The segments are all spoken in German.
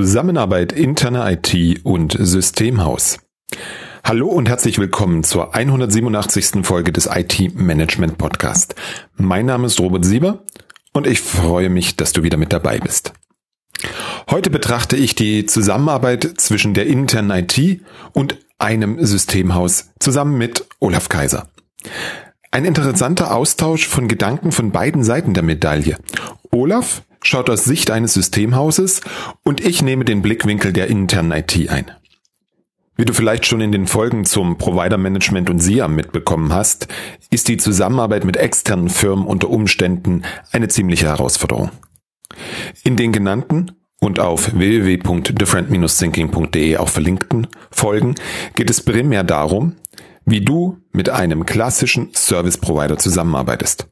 Zusammenarbeit interner IT und Systemhaus. Hallo und herzlich willkommen zur 187. Folge des IT Management Podcast. Mein Name ist Robert Sieber und ich freue mich, dass du wieder mit dabei bist. Heute betrachte ich die Zusammenarbeit zwischen der internen IT und einem Systemhaus zusammen mit Olaf Kaiser. Ein interessanter Austausch von Gedanken von beiden Seiten der Medaille. Olaf schaut aus Sicht eines Systemhauses und ich nehme den Blickwinkel der internen IT ein. Wie du vielleicht schon in den Folgen zum Provider Management und SIAM mitbekommen hast, ist die Zusammenarbeit mit externen Firmen unter Umständen eine ziemliche Herausforderung. In den genannten und auf www.different-thinking.de auch verlinkten Folgen geht es primär darum, wie du mit einem klassischen Service Provider zusammenarbeitest.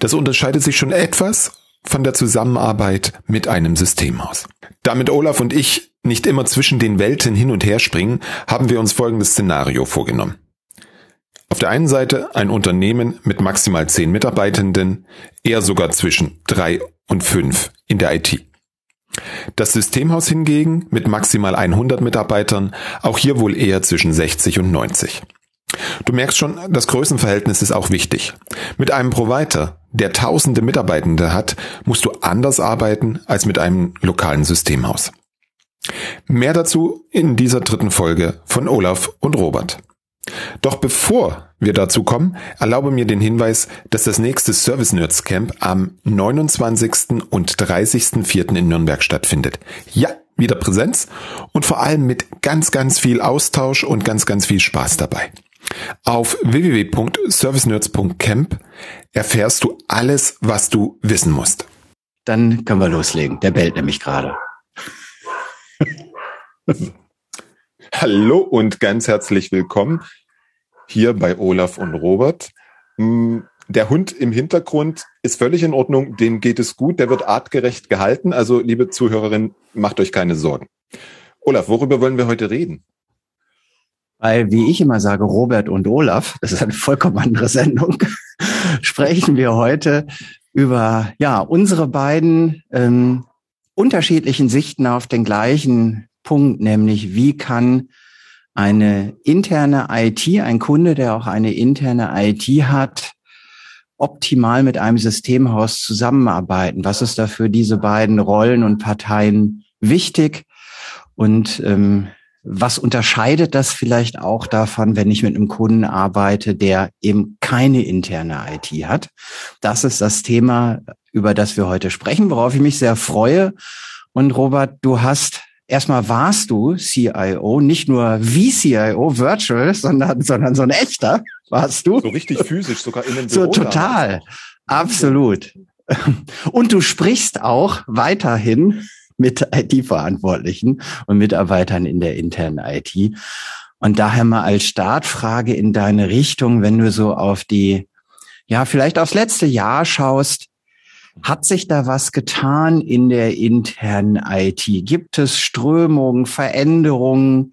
Das unterscheidet sich schon etwas von der Zusammenarbeit mit einem Systemhaus. Damit Olaf und ich nicht immer zwischen den Welten hin und her springen, haben wir uns folgendes Szenario vorgenommen. Auf der einen Seite ein Unternehmen mit maximal zehn Mitarbeitenden, eher sogar zwischen drei und fünf in der IT. Das Systemhaus hingegen mit maximal 100 Mitarbeitern, auch hier wohl eher zwischen 60 und 90. Du merkst schon, das Größenverhältnis ist auch wichtig. Mit einem Provider, der tausende Mitarbeitende hat, musst du anders arbeiten als mit einem lokalen Systemhaus. Mehr dazu in dieser dritten Folge von Olaf und Robert. Doch bevor wir dazu kommen, erlaube mir den Hinweis, dass das nächste Service Nerds Camp am 29. und 30.04. in Nürnberg stattfindet. Ja, wieder Präsenz und vor allem mit ganz, ganz viel Austausch und ganz, ganz viel Spaß dabei. Auf www.servicenerds.camp erfährst du alles, was du wissen musst. Dann können wir loslegen. Der bellt nämlich gerade. Hallo und ganz herzlich willkommen hier bei Olaf und Robert. Mm, der Hund im Hintergrund ist völlig in Ordnung, dem geht es gut, der wird artgerecht gehalten. Also, liebe Zuhörerinnen, macht euch keine Sorgen. Olaf, worüber wollen wir heute reden? Weil, wie ich immer sage, Robert und Olaf, das ist eine vollkommen andere Sendung, sprechen wir heute über ja unsere beiden ähm, unterschiedlichen Sichten auf den gleichen Punkt, nämlich wie kann eine interne IT, ein Kunde, der auch eine interne IT hat, optimal mit einem Systemhaus zusammenarbeiten? Was ist da für diese beiden Rollen und Parteien wichtig? Und ähm, was unterscheidet das vielleicht auch davon, wenn ich mit einem Kunden arbeite, der eben keine interne IT hat? Das ist das Thema, über das wir heute sprechen, worauf ich mich sehr freue. Und Robert, du hast erstmal warst du CIO, nicht nur wie CIO, virtual, sondern, sondern so ein echter warst du. So richtig physisch, sogar in den Büro So total. Absolut. Und du sprichst auch weiterhin mit IT-Verantwortlichen und Mitarbeitern in der internen IT. Und daher mal als Startfrage in deine Richtung, wenn du so auf die, ja, vielleicht aufs letzte Jahr schaust, hat sich da was getan in der internen IT? Gibt es Strömungen, Veränderungen,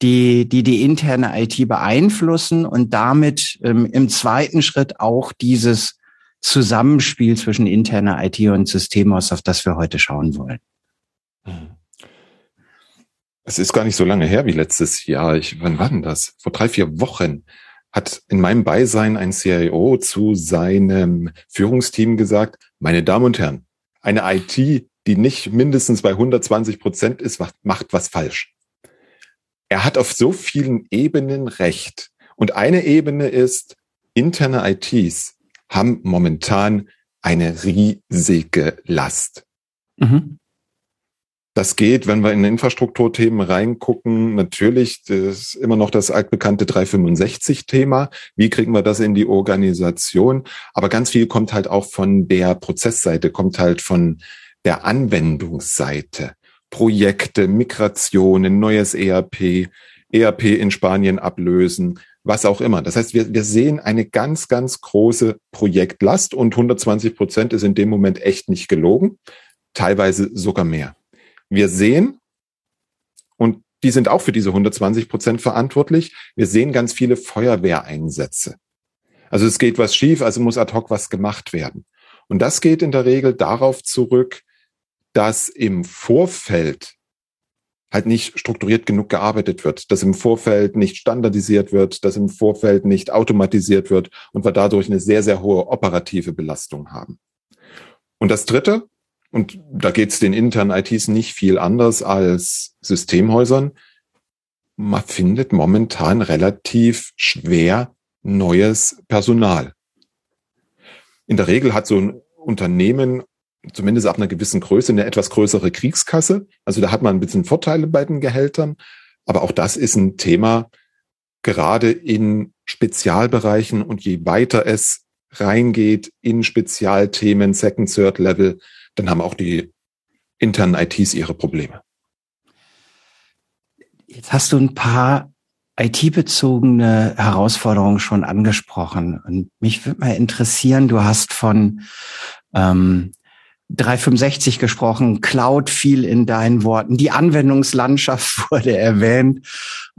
die die, die interne IT beeinflussen und damit ähm, im zweiten Schritt auch dieses Zusammenspiel zwischen interner IT und Systemhaus, auf das wir heute schauen wollen? Mhm. Es ist gar nicht so lange her wie letztes Jahr. Ich, wann war denn das? Vor drei, vier Wochen hat in meinem Beisein ein CIO zu seinem Führungsteam gesagt, meine Damen und Herren, eine IT, die nicht mindestens bei 120 Prozent ist, macht was falsch. Er hat auf so vielen Ebenen recht. Und eine Ebene ist, interne ITs haben momentan eine riesige Last. Mhm. Das geht, wenn wir in Infrastrukturthemen reingucken. Natürlich, ist immer noch das altbekannte 365-Thema. Wie kriegen wir das in die Organisation? Aber ganz viel kommt halt auch von der Prozessseite, kommt halt von der Anwendungsseite. Projekte, Migrationen, neues ERP, ERP in Spanien ablösen, was auch immer. Das heißt, wir, wir sehen eine ganz, ganz große Projektlast und 120 Prozent ist in dem Moment echt nicht gelogen, teilweise sogar mehr. Wir sehen, und die sind auch für diese 120 Prozent verantwortlich, wir sehen ganz viele Feuerwehreinsätze. Also es geht was schief, also muss ad hoc was gemacht werden. Und das geht in der Regel darauf zurück, dass im Vorfeld halt nicht strukturiert genug gearbeitet wird, dass im Vorfeld nicht standardisiert wird, dass im Vorfeld nicht automatisiert wird und wir dadurch eine sehr, sehr hohe operative Belastung haben. Und das Dritte, und da geht es den internen ITs nicht viel anders als Systemhäusern, man findet momentan relativ schwer neues Personal. In der Regel hat so ein Unternehmen zumindest ab einer gewissen Größe eine etwas größere Kriegskasse. Also da hat man ein bisschen Vorteile bei den Gehältern. Aber auch das ist ein Thema, gerade in Spezialbereichen und je weiter es reingeht in Spezialthemen, Second, Third Level, dann haben auch die internen ITs ihre Probleme. Jetzt hast du ein paar IT-bezogene Herausforderungen schon angesprochen. Und mich würde mal interessieren, du hast von ähm, 365 gesprochen, Cloud fiel in deinen Worten, die Anwendungslandschaft wurde erwähnt.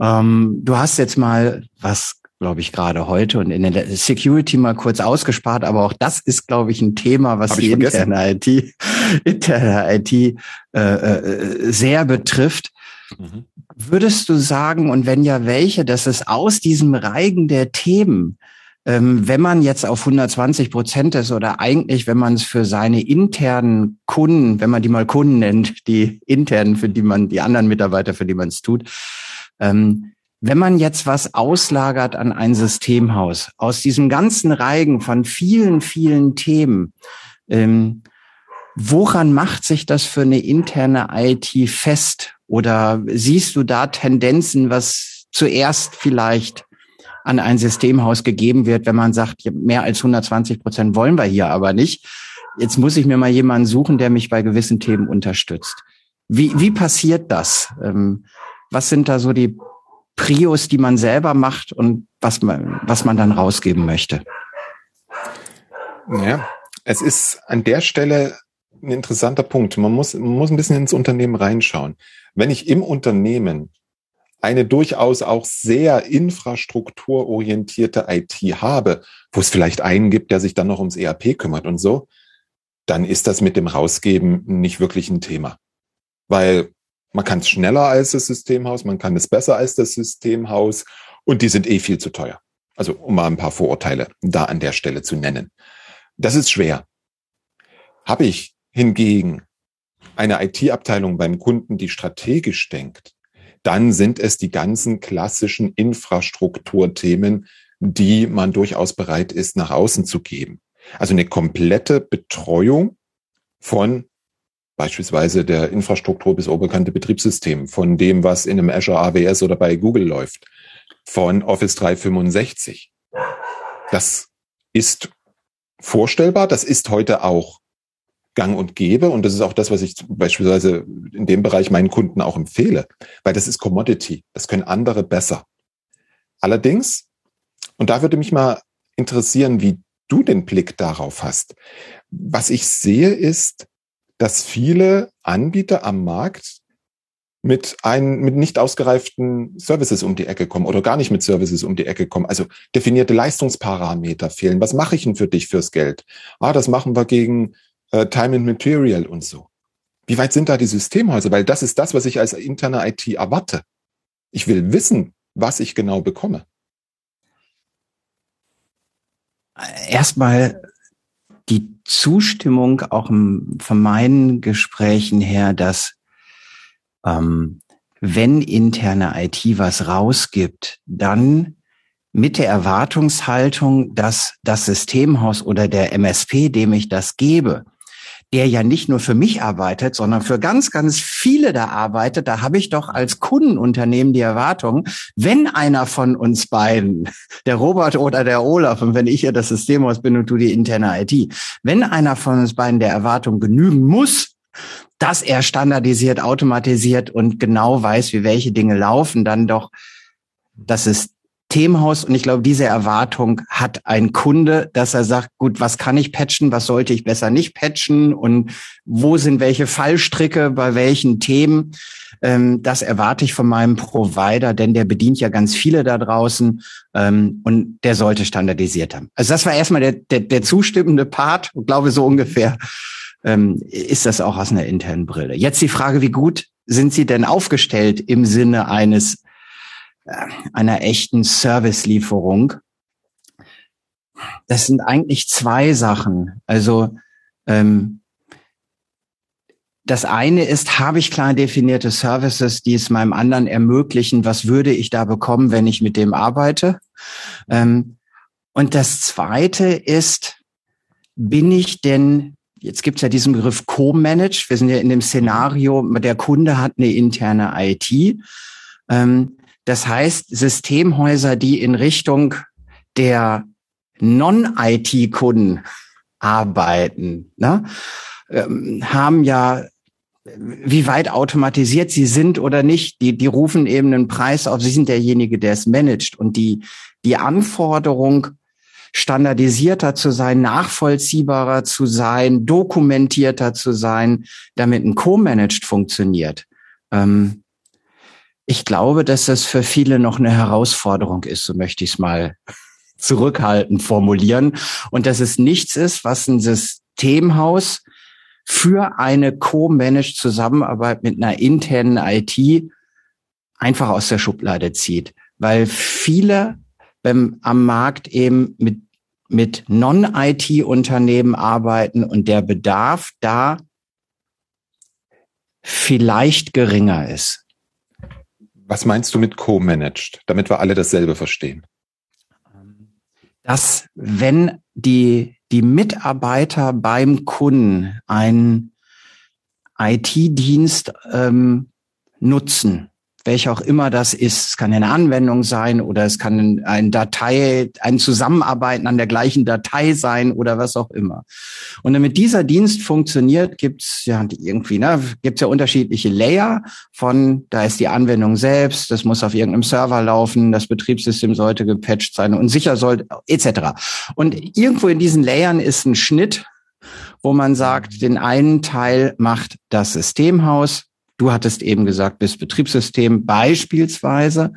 Ähm, du hast jetzt mal was glaube ich, gerade heute und in der Security mal kurz ausgespart, aber auch das ist, glaube ich, ein Thema, was die interne IT, interne IT äh, äh, sehr betrifft. Mhm. Würdest du sagen, und wenn ja, welche, dass es aus diesem Reigen der Themen ähm, wenn man jetzt auf 120 Prozent ist oder eigentlich, wenn man es für seine internen Kunden, wenn man die mal Kunden nennt, die internen, für die man, die anderen Mitarbeiter, für die man es tut, ähm, wenn man jetzt was auslagert an ein Systemhaus, aus diesem ganzen Reigen von vielen, vielen Themen, ähm, woran macht sich das für eine interne IT fest? Oder siehst du da Tendenzen, was zuerst vielleicht an ein Systemhaus gegeben wird, wenn man sagt, mehr als 120 Prozent wollen wir hier aber nicht. Jetzt muss ich mir mal jemanden suchen, der mich bei gewissen Themen unterstützt. Wie, wie passiert das? Ähm, was sind da so die Prios, die man selber macht und was man, was man dann rausgeben möchte? Ja, es ist an der Stelle ein interessanter Punkt. Man muss, man muss ein bisschen ins Unternehmen reinschauen. Wenn ich im Unternehmen eine durchaus auch sehr infrastrukturorientierte IT habe, wo es vielleicht einen gibt, der sich dann noch ums ERP kümmert und so, dann ist das mit dem Rausgeben nicht wirklich ein Thema. Weil man kann es schneller als das Systemhaus, man kann es besser als das Systemhaus und die sind eh viel zu teuer. Also um mal ein paar Vorurteile da an der Stelle zu nennen. Das ist schwer. Habe ich hingegen eine IT-Abteilung beim Kunden, die strategisch denkt, dann sind es die ganzen klassischen Infrastrukturthemen, die man durchaus bereit ist, nach außen zu geben. Also eine komplette Betreuung von beispielsweise der Infrastruktur bis oberkante Betriebssystem, von dem, was in einem Azure AWS oder bei Google läuft, von Office 365. Das ist vorstellbar, das ist heute auch gang und gäbe. Und das ist auch das, was ich beispielsweise in dem Bereich meinen Kunden auch empfehle, weil das ist Commodity. Das können andere besser. Allerdings, und da würde mich mal interessieren, wie du den Blick darauf hast. Was ich sehe, ist, dass viele Anbieter am Markt mit ein, mit nicht ausgereiften Services um die Ecke kommen oder gar nicht mit Services um die Ecke kommen. Also definierte Leistungsparameter fehlen. Was mache ich denn für dich fürs Geld? Ah, das machen wir gegen äh, Time and Material und so. Wie weit sind da die Systemhäuser? Weil das ist das, was ich als interne IT erwarte. Ich will wissen, was ich genau bekomme. Erstmal Zustimmung auch von meinen Gesprächen her, dass ähm, wenn interne IT was rausgibt, dann mit der Erwartungshaltung, dass das Systemhaus oder der MSP, dem ich das gebe, der ja nicht nur für mich arbeitet, sondern für ganz, ganz viele da arbeitet, da habe ich doch als Kundenunternehmen die Erwartung, wenn einer von uns beiden, der Robert oder der Olaf, und wenn ich ja das Systemhaus bin und du die interne IT, wenn einer von uns beiden der Erwartung genügen muss, dass er standardisiert, automatisiert und genau weiß, wie welche Dinge laufen, dann doch das ist Systemhaus und ich glaube, diese Erwartung hat ein Kunde, dass er sagt, gut, was kann ich patchen, was sollte ich besser nicht patchen und wo sind welche Fallstricke bei welchen Themen. Ähm, das erwarte ich von meinem Provider, denn der bedient ja ganz viele da draußen ähm, und der sollte standardisiert haben. Also das war erstmal der, der, der zustimmende Part, ich glaube so ungefähr ähm, ist das auch aus einer internen Brille. Jetzt die Frage, wie gut sind Sie denn aufgestellt im Sinne eines einer echten Servicelieferung? Das sind eigentlich zwei Sachen. Also ähm, das eine ist, habe ich klar definierte Services, die es meinem anderen ermöglichen, was würde ich da bekommen, wenn ich mit dem arbeite? Ähm, und das zweite ist, bin ich denn, jetzt gibt es ja diesen Begriff Co-Managed, wir sind ja in dem Szenario, der Kunde hat eine interne IT. Ähm, das heißt, Systemhäuser, die in Richtung der Non-IT-Kunden arbeiten, ne, ähm, haben ja wie weit automatisiert sie sind oder nicht. Die, die rufen eben einen Preis auf. Sie sind derjenige, der es managt. Und die, die Anforderung, standardisierter zu sein, nachvollziehbarer zu sein, dokumentierter zu sein, damit ein Co-Managed funktioniert. Ähm, ich glaube, dass das für viele noch eine Herausforderung ist, so möchte ich es mal zurückhaltend formulieren. Und dass es nichts ist, was ein Systemhaus für eine co-managed Zusammenarbeit mit einer internen IT einfach aus der Schublade zieht, weil viele beim, am Markt eben mit, mit Non-IT-Unternehmen arbeiten und der Bedarf da vielleicht geringer ist. Was meinst du mit co-managed, damit wir alle dasselbe verstehen? Dass wenn die die Mitarbeiter beim Kunden einen IT-Dienst ähm, nutzen, welcher auch immer das ist. Es kann eine Anwendung sein oder es kann ein Datei, ein Zusammenarbeiten an der gleichen Datei sein oder was auch immer. Und damit dieser Dienst funktioniert, gibt's ja irgendwie, ne, gibt's ja unterschiedliche Layer von, da ist die Anwendung selbst, das muss auf irgendeinem Server laufen, das Betriebssystem sollte gepatcht sein und sicher sollte, etc. Und irgendwo in diesen Layern ist ein Schnitt, wo man sagt, den einen Teil macht das Systemhaus, Du hattest eben gesagt, bis Betriebssystem beispielsweise.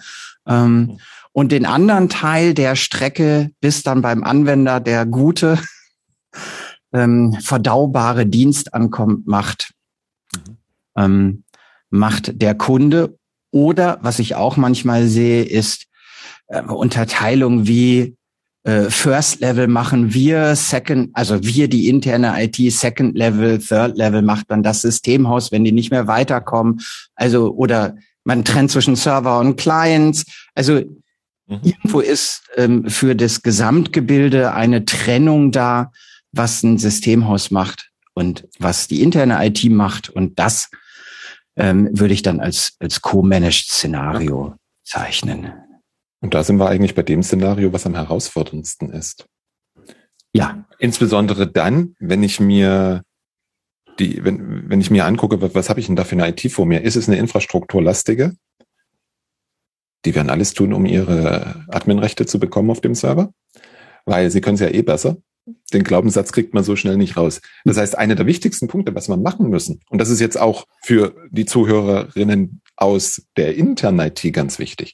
Ähm, mhm. und den anderen Teil der Strecke, bis dann beim Anwender der gute, ähm, verdaubare Dienst ankommt, macht, mhm. ähm, macht der Kunde. Oder was ich auch manchmal sehe, ist äh, Unterteilung wie äh, First Level machen wir, Second, also wir die interne IT, Second Level, Third Level macht dann das Systemhaus, wenn die nicht mehr weiterkommen. Also oder man trennt zwischen Server und Clients. Also mhm. irgendwo ist ähm, für das Gesamtgebilde eine Trennung da, was ein Systemhaus macht und was die interne IT macht. Und das ähm, würde ich dann als, als co-managed Szenario zeichnen. Und da sind wir eigentlich bei dem Szenario, was am herausforderndsten ist. Ja. Insbesondere dann, wenn ich mir die, wenn, wenn ich mir angucke, was, was habe ich denn da für eine IT vor mir? Ist es eine infrastrukturlastige? Die werden alles tun, um ihre Adminrechte zu bekommen auf dem Server, weil sie können es ja eh besser. Den Glaubenssatz kriegt man so schnell nicht raus. Das heißt, einer der wichtigsten Punkte, was wir machen müssen, und das ist jetzt auch für die Zuhörerinnen aus der internen IT ganz wichtig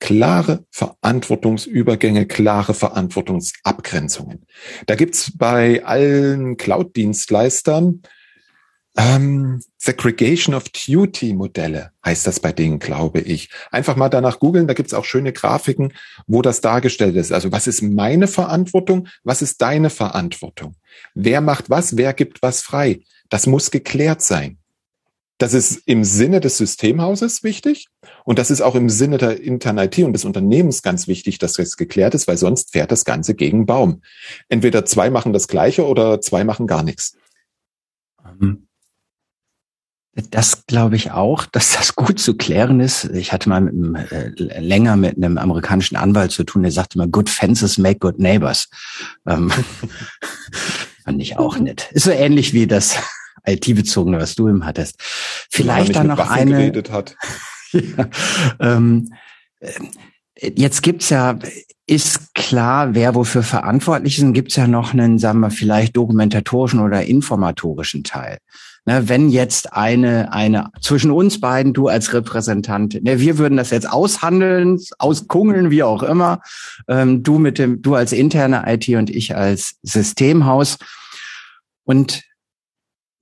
klare Verantwortungsübergänge, klare Verantwortungsabgrenzungen. Da gibt's bei allen Cloud-Dienstleistern ähm, Segregation of Duty Modelle heißt das bei denen, glaube ich. Einfach mal danach googeln, da gibt's auch schöne Grafiken, wo das dargestellt ist. Also was ist meine Verantwortung, was ist deine Verantwortung? Wer macht was, wer gibt was frei? Das muss geklärt sein. Das ist im Sinne des Systemhauses wichtig und das ist auch im Sinne der internen IT und des Unternehmens ganz wichtig, dass das geklärt ist, weil sonst fährt das Ganze gegen Baum. Entweder zwei machen das Gleiche oder zwei machen gar nichts. Ähm, das glaube ich auch, dass das gut zu klären ist. Ich hatte mal mit einem, äh, länger mit einem amerikanischen Anwalt zu tun, der sagte immer, good fences make good neighbors. Ähm, fand ich auch nett. Ist so ähnlich wie das IT-bezogene, was du eben hattest. Vielleicht dann noch Waffen eine. ja, ähm, äh, jetzt gibt's ja, ist klar, wer wofür verantwortlich ist. Und gibt's ja noch einen, sagen wir, vielleicht dokumentatorischen oder informatorischen Teil. Ne, wenn jetzt eine, eine, zwischen uns beiden, du als Repräsentant, ne, wir würden das jetzt aushandeln, auskungeln, wie auch immer, ähm, du mit dem, du als interne IT und ich als Systemhaus. Und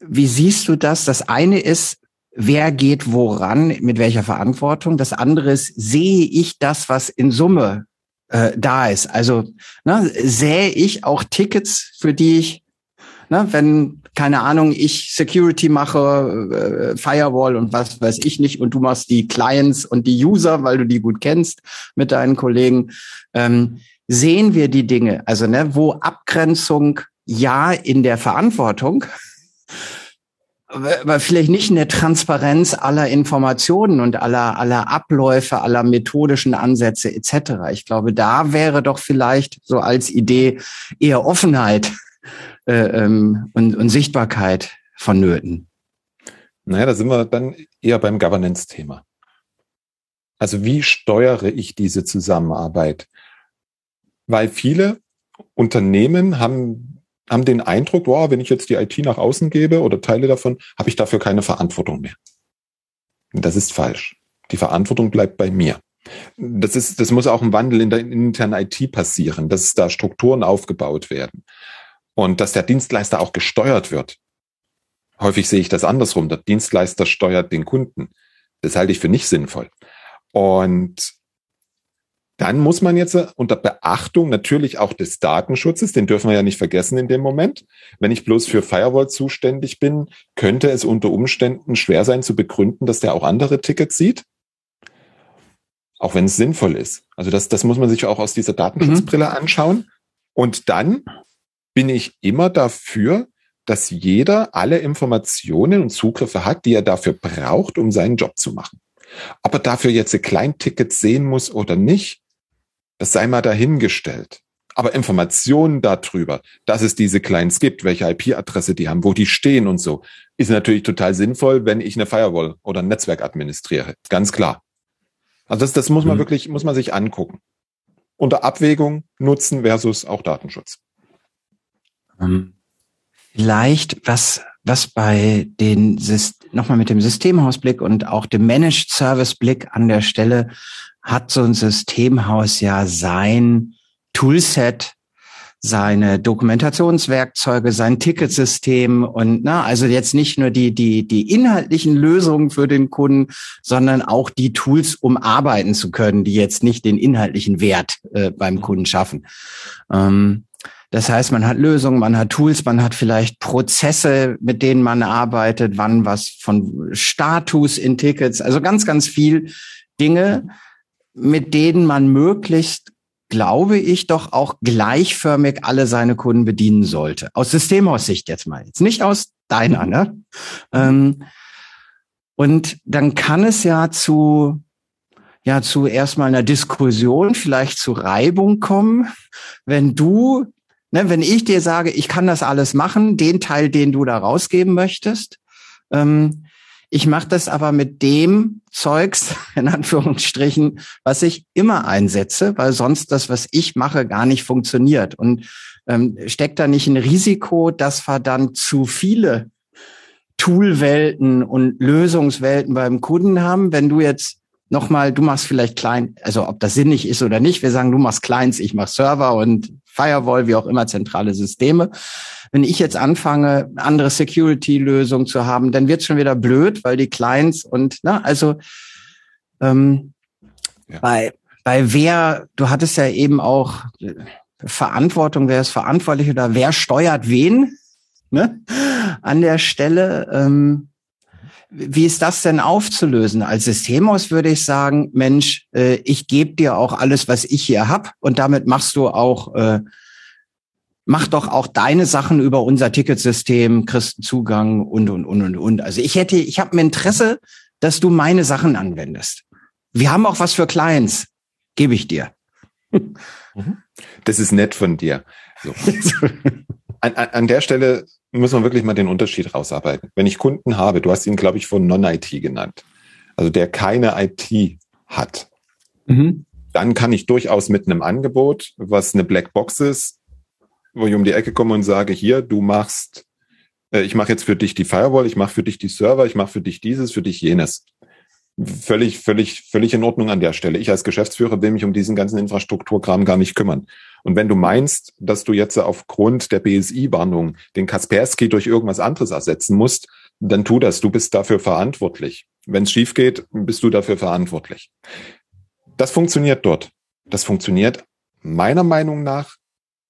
wie siehst du das? Das eine ist, wer geht woran, mit welcher Verantwortung. Das andere ist, sehe ich das, was in Summe äh, da ist. Also ne, sähe ich auch Tickets, für die ich, ne, wenn, keine Ahnung, ich Security mache, äh, Firewall und was weiß ich nicht, und du machst die Clients und die User, weil du die gut kennst mit deinen Kollegen, ähm, sehen wir die Dinge. Also ne, wo Abgrenzung ja in der Verantwortung, aber vielleicht nicht in der Transparenz aller Informationen und aller, aller Abläufe, aller methodischen Ansätze etc. Ich glaube, da wäre doch vielleicht so als Idee eher Offenheit äh, ähm, und, und Sichtbarkeit vonnöten. Naja, da sind wir dann eher beim Governance-Thema. Also wie steuere ich diese Zusammenarbeit? Weil viele Unternehmen haben haben den Eindruck, wow, wenn ich jetzt die IT nach außen gebe oder Teile davon, habe ich dafür keine Verantwortung mehr. Das ist falsch. Die Verantwortung bleibt bei mir. Das ist, das muss auch ein Wandel in der internen IT passieren, dass da Strukturen aufgebaut werden und dass der Dienstleister auch gesteuert wird. Häufig sehe ich das andersrum. Der Dienstleister steuert den Kunden. Das halte ich für nicht sinnvoll. Und dann muss man jetzt unter Beachtung natürlich auch des Datenschutzes, den dürfen wir ja nicht vergessen in dem Moment. Wenn ich bloß für Firewall zuständig bin, könnte es unter Umständen schwer sein zu begründen, dass der auch andere Tickets sieht. Auch wenn es sinnvoll ist. Also das, das muss man sich auch aus dieser Datenschutzbrille mhm. anschauen. Und dann bin ich immer dafür, dass jeder alle Informationen und Zugriffe hat, die er dafür braucht, um seinen Job zu machen. Ob er dafür jetzt Kleintickets sehen muss oder nicht, das sei mal dahingestellt. Aber Informationen darüber, dass es diese Clients gibt, welche IP-Adresse die haben, wo die stehen und so, ist natürlich total sinnvoll, wenn ich eine Firewall oder ein Netzwerk administriere. Ganz klar. Also das, das muss man mhm. wirklich, muss man sich angucken. Unter Abwägung, Nutzen versus auch Datenschutz. Ähm, vielleicht, was, was bei den, nochmal mit dem Systemhausblick und auch dem Managed Service Blick an der Stelle hat so ein Systemhaus ja sein Toolset, seine Dokumentationswerkzeuge, sein Ticketsystem und na, also jetzt nicht nur die die die inhaltlichen Lösungen für den Kunden, sondern auch die Tools, um arbeiten zu können, die jetzt nicht den inhaltlichen Wert äh, beim Kunden schaffen. Ähm, das heißt, man hat Lösungen, man hat Tools, man hat vielleicht Prozesse, mit denen man arbeitet, wann was von Status in Tickets, also ganz ganz viel Dinge, mit denen man möglichst, glaube ich, doch auch gleichförmig alle seine Kunden bedienen sollte. Aus Systemaussicht jetzt mal, jetzt nicht aus deiner, ne? Ähm, und dann kann es ja zu ja zu erstmal einer Diskussion, vielleicht zu Reibung kommen, wenn du, ne, wenn ich dir sage, ich kann das alles machen, den Teil, den du da rausgeben möchtest, ähm, ich mache das aber mit dem Zeugs, in Anführungsstrichen, was ich immer einsetze, weil sonst das, was ich mache, gar nicht funktioniert. Und ähm, steckt da nicht ein Risiko, dass wir dann zu viele Toolwelten und Lösungswelten beim Kunden haben, wenn du jetzt nochmal, du machst vielleicht klein, also ob das sinnig ist oder nicht, wir sagen, du machst Clients, ich mach Server und Firewall, wie auch immer, zentrale Systeme. Wenn ich jetzt anfange, andere Security-Lösungen zu haben, dann wird es schon wieder blöd, weil die Clients und, na, also ähm, ja. bei, bei wer, du hattest ja eben auch Verantwortung, wer ist verantwortlich oder wer steuert wen, ne? An der Stelle. Ähm, wie ist das denn aufzulösen? Als Systemhaus würde ich sagen, Mensch, äh, ich gebe dir auch alles, was ich hier hab und damit machst du auch, äh, mach doch auch deine Sachen über unser Ticketsystem, kriegst Zugang und, und, und, und, und. Also ich hätte, ich habe ein Interesse, dass du meine Sachen anwendest. Wir haben auch was für Clients, gebe ich dir. Mhm. Das ist nett von dir. So. An, an, der Stelle muss man wirklich mal den Unterschied rausarbeiten. Wenn ich Kunden habe, du hast ihn, glaube ich, von Non-IT genannt, also der keine IT hat, mhm. dann kann ich durchaus mit einem Angebot, was eine Blackbox ist, wo ich um die Ecke komme und sage, hier, du machst, äh, ich mache jetzt für dich die Firewall, ich mache für dich die Server, ich mache für dich dieses, für dich jenes. Völlig, völlig, völlig in Ordnung an der Stelle. Ich als Geschäftsführer will mich um diesen ganzen Infrastrukturkram gar nicht kümmern. Und wenn du meinst, dass du jetzt aufgrund der BSI-Warnung den Kaspersky durch irgendwas anderes ersetzen musst, dann tu das. Du bist dafür verantwortlich. Wenn es schief geht, bist du dafür verantwortlich. Das funktioniert dort. Das funktioniert meiner Meinung nach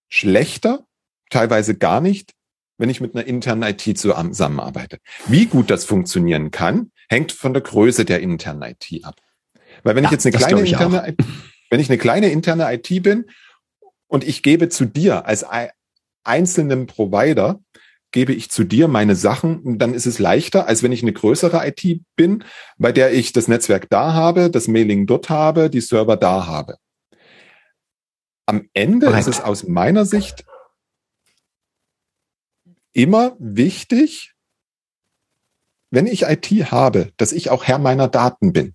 schlechter, teilweise gar nicht, wenn ich mit einer internen IT zusammenarbeite. Wie gut das funktionieren kann, hängt von der Größe der internen IT ab. Weil wenn ja, ich jetzt eine kleine interne, wenn ich eine kleine interne IT bin und ich gebe zu dir als einzelnen Provider, gebe ich zu dir meine Sachen, dann ist es leichter, als wenn ich eine größere IT bin, bei der ich das Netzwerk da habe, das Mailing dort habe, die Server da habe. Am Ende right. ist es aus meiner Sicht immer wichtig, wenn ich IT habe, dass ich auch Herr meiner Daten bin.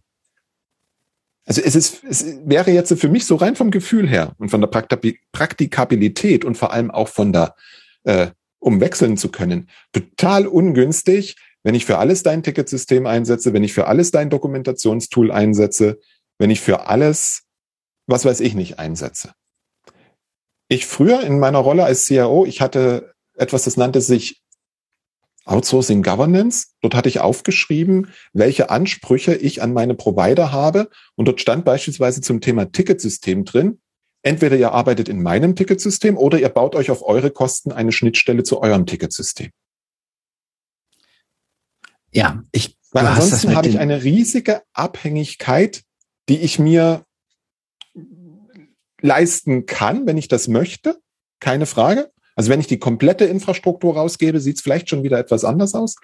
Also es ist, es wäre jetzt für mich so rein vom Gefühl her und von der Praktikabilität und vor allem auch von der, äh, um wechseln zu können, total ungünstig, wenn ich für alles dein Ticketsystem einsetze, wenn ich für alles dein Dokumentationstool einsetze, wenn ich für alles, was weiß ich nicht, einsetze. Ich früher in meiner Rolle als CIO, ich hatte etwas, das nannte sich Outsourcing Governance. Dort hatte ich aufgeschrieben, welche Ansprüche ich an meine Provider habe. Und dort stand beispielsweise zum Thema Ticketsystem drin. Entweder ihr arbeitet in meinem Ticketsystem oder ihr baut euch auf eure Kosten eine Schnittstelle zu eurem Ticketsystem. Ja, ich. Weil ansonsten habe ich eine riesige Abhängigkeit, die ich mir leisten kann, wenn ich das möchte. Keine Frage. Also wenn ich die komplette Infrastruktur rausgebe, sieht es vielleicht schon wieder etwas anders aus,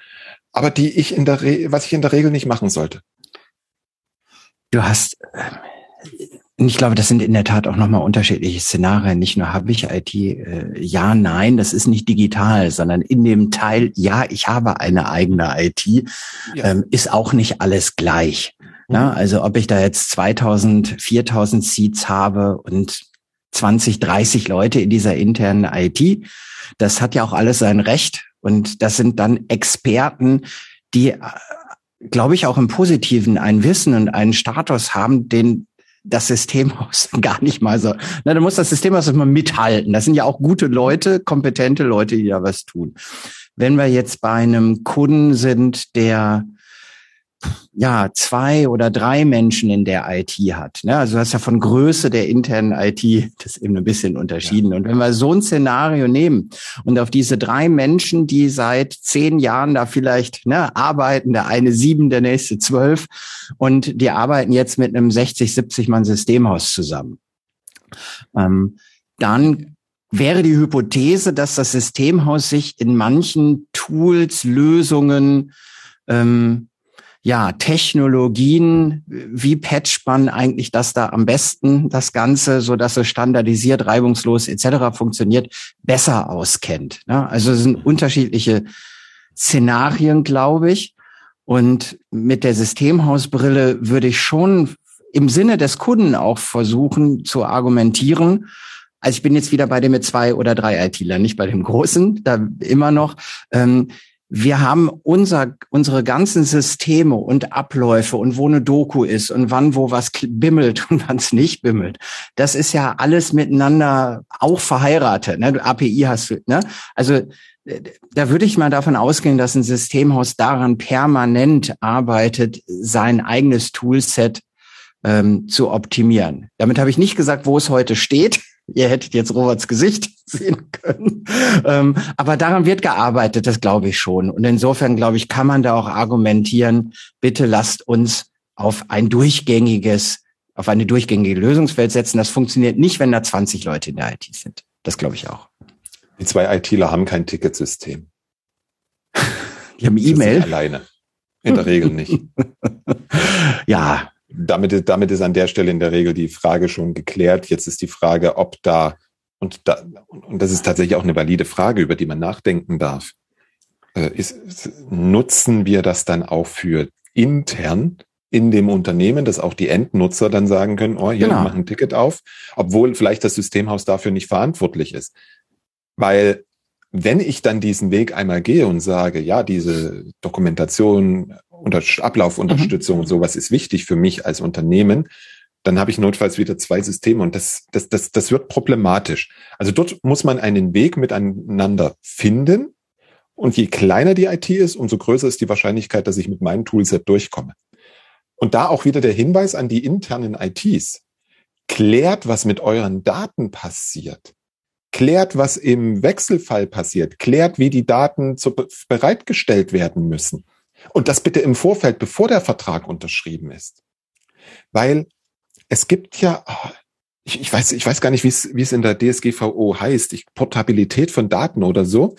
aber die ich in der Re was ich in der Regel nicht machen sollte. Du hast, äh, ich glaube, das sind in der Tat auch nochmal unterschiedliche Szenarien. Nicht nur habe ich IT, äh, ja, nein, das ist nicht digital, sondern in dem Teil, ja, ich habe eine eigene IT, ja. ähm, ist auch nicht alles gleich. Mhm. Na, also ob ich da jetzt 2000, 4000 Seats habe und 20, 30 Leute in dieser internen IT. Das hat ja auch alles sein Recht. Und das sind dann Experten, die, äh, glaube ich, auch im Positiven ein Wissen und einen Status haben, den das Systemhaus gar nicht mal so. Na, da muss das Systemhaus immer mithalten. Das sind ja auch gute Leute, kompetente Leute, die da was tun. Wenn wir jetzt bei einem Kunden sind, der ja, zwei oder drei Menschen in der IT hat. Ne? Also du hast ja von Größe der internen IT das eben ein bisschen unterschieden. Ja. Und wenn wir so ein Szenario nehmen und auf diese drei Menschen, die seit zehn Jahren da vielleicht ne, arbeiten, der eine sieben, der nächste zwölf, und die arbeiten jetzt mit einem 60, 70 Mann Systemhaus zusammen, ähm, dann wäre die Hypothese, dass das Systemhaus sich in manchen Tools, Lösungen, ähm, ja, Technologien, wie patcht man eigentlich das da am besten, das Ganze, so dass es standardisiert, reibungslos etc. funktioniert, besser auskennt. Ne? Also es sind unterschiedliche Szenarien, glaube ich. Und mit der Systemhausbrille würde ich schon im Sinne des Kunden auch versuchen zu argumentieren. Also ich bin jetzt wieder bei dem mit zwei oder drei IT-Lern, nicht bei dem großen, da immer noch. Ähm, wir haben unser, unsere ganzen Systeme und Abläufe und wo eine Doku ist und wann wo was bimmelt und wann es nicht bimmelt. Das ist ja alles miteinander auch verheiratet. Ne? API hast du, ne? Also da würde ich mal davon ausgehen, dass ein Systemhaus daran permanent arbeitet, sein eigenes Toolset ähm, zu optimieren. Damit habe ich nicht gesagt, wo es heute steht. Ihr hättet jetzt Roberts Gesicht sehen können. Ähm, aber daran wird gearbeitet, das glaube ich schon. Und insofern, glaube ich, kann man da auch argumentieren, bitte lasst uns auf ein durchgängiges, auf eine durchgängige Lösungswelt setzen. Das funktioniert nicht, wenn da 20 Leute in der IT sind. Das glaube ich auch. Die zwei ITler haben kein Ticketsystem. Die haben E-Mail. Alleine. In der Regel nicht. ja, damit, damit ist an der Stelle in der Regel die Frage schon geklärt. Jetzt ist die Frage, ob da, und da, und das ist tatsächlich auch eine valide Frage, über die man nachdenken darf. Äh, ist, nutzen wir das dann auch für intern in dem Unternehmen, dass auch die Endnutzer dann sagen können, oh, hier, genau. mach ein Ticket auf, obwohl vielleicht das Systemhaus dafür nicht verantwortlich ist. Weil wenn ich dann diesen Weg einmal gehe und sage, ja, diese Dokumentation, unter Ablaufunterstützung mhm. und sowas ist wichtig für mich als Unternehmen, dann habe ich notfalls wieder zwei Systeme und das, das, das, das wird problematisch. Also dort muss man einen Weg miteinander finden Und je kleiner die IT ist, umso größer ist die Wahrscheinlichkeit, dass ich mit meinem Toolset durchkomme. Und da auch wieder der Hinweis an die internen ITs. Klärt, was mit euren Daten passiert. Klärt, was im Wechselfall passiert. Klärt, wie die Daten zu, bereitgestellt werden müssen. Und das bitte im Vorfeld, bevor der Vertrag unterschrieben ist. Weil es gibt ja, ah, ich, ich weiß, ich weiß gar nicht, wie es, wie es in der DSGVO heißt, ich, Portabilität von Daten oder so,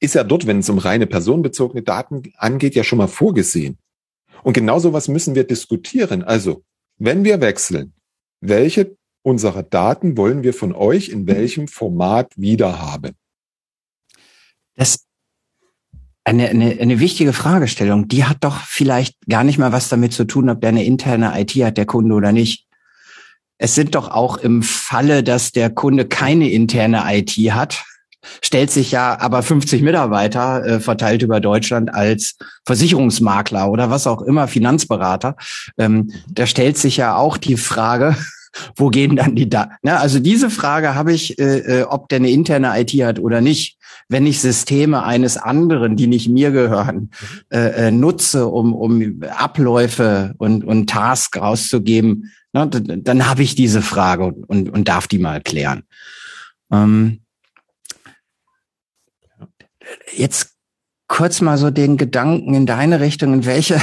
ist ja dort, wenn es um reine personenbezogene Daten angeht, ja schon mal vorgesehen. Und genau sowas müssen wir diskutieren. Also, wenn wir wechseln, welche unserer Daten wollen wir von euch in welchem Format wiederhaben? Das eine, eine, eine wichtige Fragestellung. Die hat doch vielleicht gar nicht mal was damit zu tun, ob der eine interne IT hat, der Kunde oder nicht. Es sind doch auch im Falle, dass der Kunde keine interne IT hat, stellt sich ja aber 50 Mitarbeiter äh, verteilt über Deutschland als Versicherungsmakler oder was auch immer, Finanzberater. Ähm, da stellt sich ja auch die Frage, wo gehen dann die Daten? Ne? Also diese Frage habe ich, äh, äh ob der eine interne IT hat oder nicht. Wenn ich Systeme eines anderen, die nicht mir gehören, äh, äh, nutze, um, um Abläufe und, und Tasks rauszugeben, ne, dann, habe ich diese Frage und, und darf die mal klären. Ähm, jetzt kurz mal so den Gedanken in deine Richtung, in welche,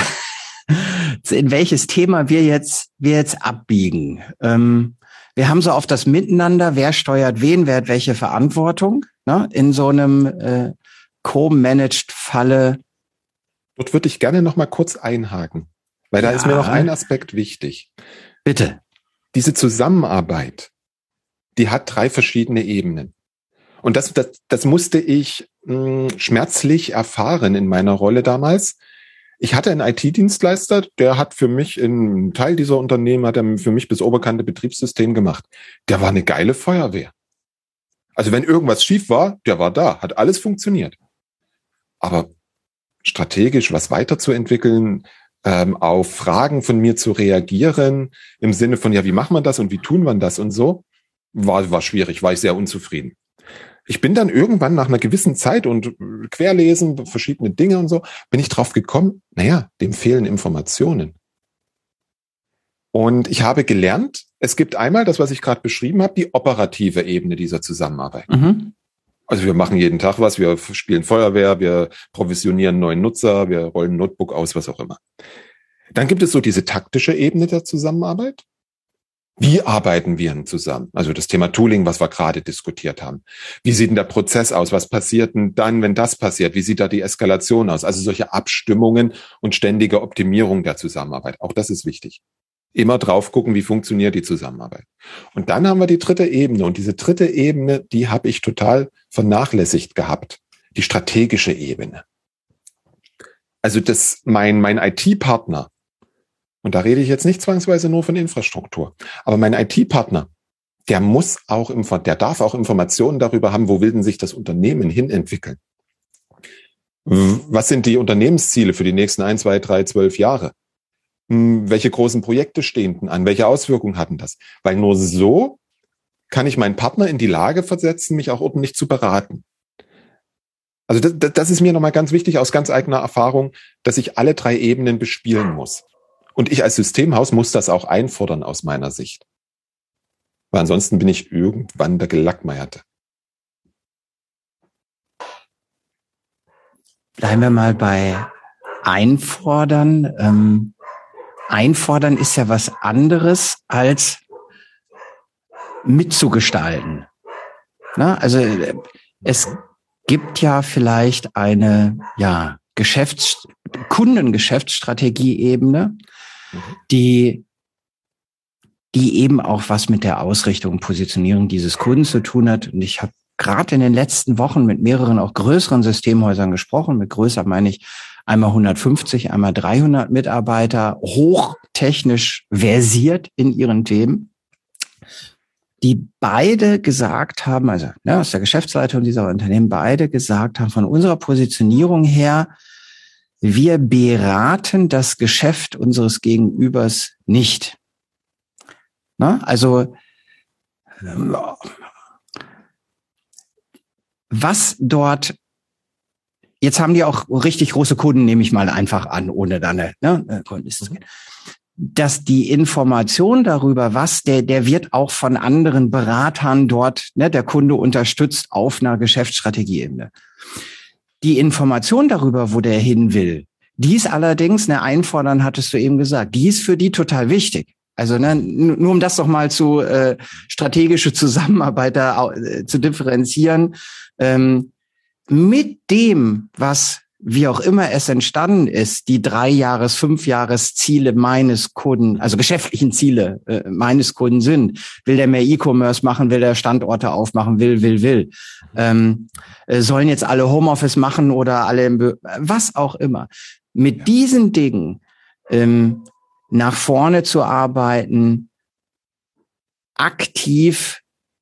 in welches Thema wir jetzt, wir jetzt abbiegen. Ähm, wir haben so auf das Miteinander, wer steuert wen, wer hat welche Verantwortung, ne, in so einem äh, co-managed Falle. Dort würde ich gerne noch mal kurz einhaken, weil da ja. ist mir noch ein Aspekt wichtig. Bitte. Diese Zusammenarbeit, die hat drei verschiedene Ebenen. Und das, das, das musste ich mh, hm, schmerzlich erfahren in meiner Rolle damals. Ich hatte einen IT-Dienstleister, der hat für mich in Teil dieser Unternehmen hat er für mich bis oberkante Betriebssystem gemacht. Der war eine geile Feuerwehr. Also wenn irgendwas schief war, der war da, hat alles funktioniert. Aber strategisch was weiterzuentwickeln, ähm, auf Fragen von mir zu reagieren, im Sinne von, ja, wie macht man das und wie tun man das und so, war, war schwierig, war ich sehr unzufrieden ich bin dann irgendwann nach einer gewissen Zeit und querlesen, verschiedene Dinge und so, bin ich drauf gekommen, naja, dem fehlen Informationen. Und ich habe gelernt, es gibt einmal das, was ich gerade beschrieben habe, die operative Ebene dieser Zusammenarbeit. Mhm. Also wir machen jeden Tag was, wir spielen Feuerwehr, wir provisionieren neuen Nutzer, wir rollen Notebook aus, was auch immer. Dann gibt es so diese taktische Ebene der Zusammenarbeit. Wie arbeiten wir zusammen? Also das Thema Tooling, was wir gerade diskutiert haben. Wie sieht denn der Prozess aus? Was passiert denn dann, wenn das passiert? Wie sieht da die Eskalation aus? Also solche Abstimmungen und ständige Optimierung der Zusammenarbeit. Auch das ist wichtig. Immer drauf gucken, wie funktioniert die Zusammenarbeit. Und dann haben wir die dritte Ebene. Und diese dritte Ebene, die habe ich total vernachlässigt gehabt. Die strategische Ebene. Also das, mein, mein IT-Partner, und da rede ich jetzt nicht zwangsweise nur von Infrastruktur. Aber mein IT-Partner, der muss auch, der darf auch Informationen darüber haben, wo will denn sich das Unternehmen hin entwickeln? Was sind die Unternehmensziele für die nächsten ein, zwei, drei, zwölf Jahre? Hm, welche großen Projekte stehen denn an? Welche Auswirkungen hatten das? Weil nur so kann ich meinen Partner in die Lage versetzen, mich auch ordentlich zu beraten. Also das, das ist mir nochmal ganz wichtig aus ganz eigener Erfahrung, dass ich alle drei Ebenen bespielen muss. Und ich als Systemhaus muss das auch einfordern aus meiner Sicht. Weil ansonsten bin ich irgendwann der Gelackmeierte. Bleiben wir mal bei einfordern. Ähm, einfordern ist ja was anderes als mitzugestalten. Na, also es gibt ja vielleicht eine ja, Geschäfts Kundengeschäftsstrategie-Ebene, die, die eben auch was mit der Ausrichtung und Positionierung dieses Kunden zu tun hat. Und ich habe gerade in den letzten Wochen mit mehreren auch größeren Systemhäusern gesprochen. Mit größer meine ich einmal 150, einmal 300 Mitarbeiter, hochtechnisch versiert in ihren Themen, die beide gesagt haben, also ne, aus der Geschäftsleitung dieser Unternehmen, beide gesagt haben, von unserer Positionierung her wir beraten das Geschäft unseres Gegenübers nicht. Na, also was dort jetzt haben die auch richtig große Kunden, nehme ich mal einfach an, ohne dann ne, mhm. dass die Information darüber, was der, der wird auch von anderen Beratern dort, ne, der Kunde unterstützt auf einer Geschäftsstrategieebene. Die Information darüber, wo der hin will, die ist allerdings, ne, einfordern hattest du eben gesagt, die ist für die total wichtig. Also ne, nur um das doch mal zu äh, strategische Zusammenarbeit da äh, zu differenzieren. Ähm, mit dem, was wie auch immer es entstanden ist, die drei Jahres, fünf Jahres Ziele meines Kunden, also geschäftlichen Ziele äh, meines Kunden sind. Will der mehr E-Commerce machen, will der Standorte aufmachen, will, will, will. Ähm, äh, sollen jetzt alle Homeoffice machen oder alle was auch immer. Mit diesen Dingen ähm, nach vorne zu arbeiten, aktiv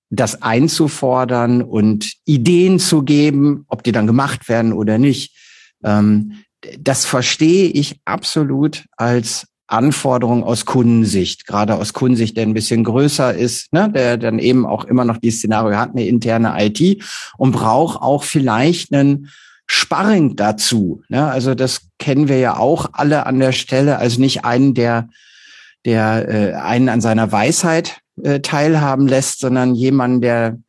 das einzufordern und Ideen zu geben, ob die dann gemacht werden oder nicht. Ähm, das verstehe ich absolut als Anforderung aus Kundensicht, gerade aus Kundensicht, der ein bisschen größer ist, ne, der dann eben auch immer noch die Szenario hat, eine interne IT und braucht auch vielleicht einen Sparring dazu. Ne? Also das kennen wir ja auch alle an der Stelle. Also nicht einen, der, der äh, einen an seiner Weisheit äh, teilhaben lässt, sondern jemanden, der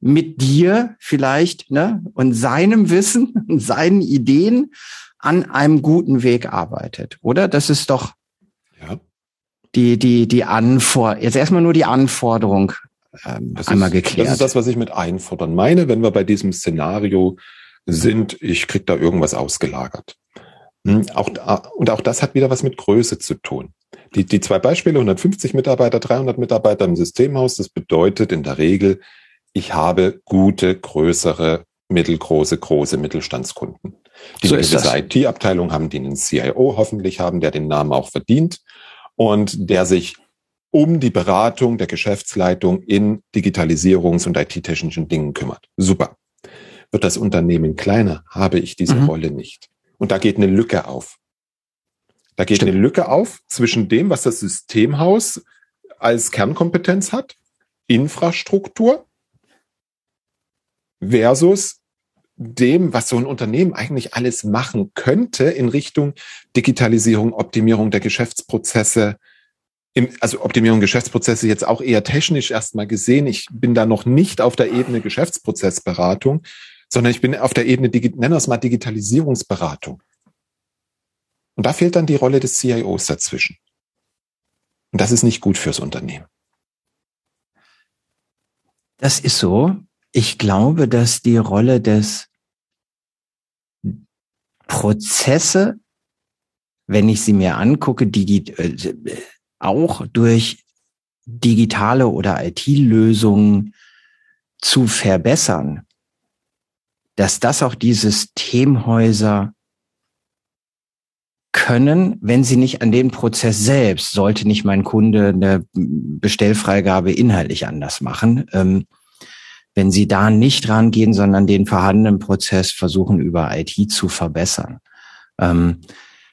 mit dir vielleicht ne, und seinem Wissen und seinen Ideen an einem guten Weg arbeitet, oder? Das ist doch ja. die die die Anfor jetzt erstmal nur die Anforderung ähm, einmal ist, geklärt. Das ist das, was ich mit einfordern meine, wenn wir bei diesem Szenario sind, ich krieg da irgendwas ausgelagert. Hm, auch, und auch das hat wieder was mit Größe zu tun. Die, die zwei Beispiele, 150 Mitarbeiter, 300 Mitarbeiter im Systemhaus, das bedeutet in der Regel, ich habe gute, größere, mittelgroße, große Mittelstandskunden. Die so eine gewisse IT-Abteilung haben, die einen CIO hoffentlich haben, der den Namen auch verdient und der sich um die Beratung der Geschäftsleitung in Digitalisierungs- und IT-technischen Dingen kümmert. Super. Wird das Unternehmen kleiner, habe ich diese mhm. Rolle nicht. Und da geht eine Lücke auf. Da geht Stimmt. eine Lücke auf zwischen dem, was das Systemhaus als Kernkompetenz hat, Infrastruktur, versus dem, was so ein Unternehmen eigentlich alles machen könnte in Richtung Digitalisierung, Optimierung der Geschäftsprozesse, im, also Optimierung Geschäftsprozesse jetzt auch eher technisch erstmal gesehen. Ich bin da noch nicht auf der Ebene Geschäftsprozessberatung, sondern ich bin auf der Ebene, nennen wir es mal Digitalisierungsberatung. Und da fehlt dann die Rolle des CIOs dazwischen. Und das ist nicht gut fürs Unternehmen. Das ist so. Ich glaube, dass die Rolle des Prozesse, wenn ich sie mir angucke, die, äh, auch durch digitale oder IT-Lösungen zu verbessern, dass das auch die Systemhäuser können, wenn sie nicht an den Prozess selbst, sollte nicht mein Kunde eine Bestellfreigabe inhaltlich anders machen, ähm, wenn sie da nicht rangehen, sondern den vorhandenen Prozess versuchen über IT zu verbessern. Ähm,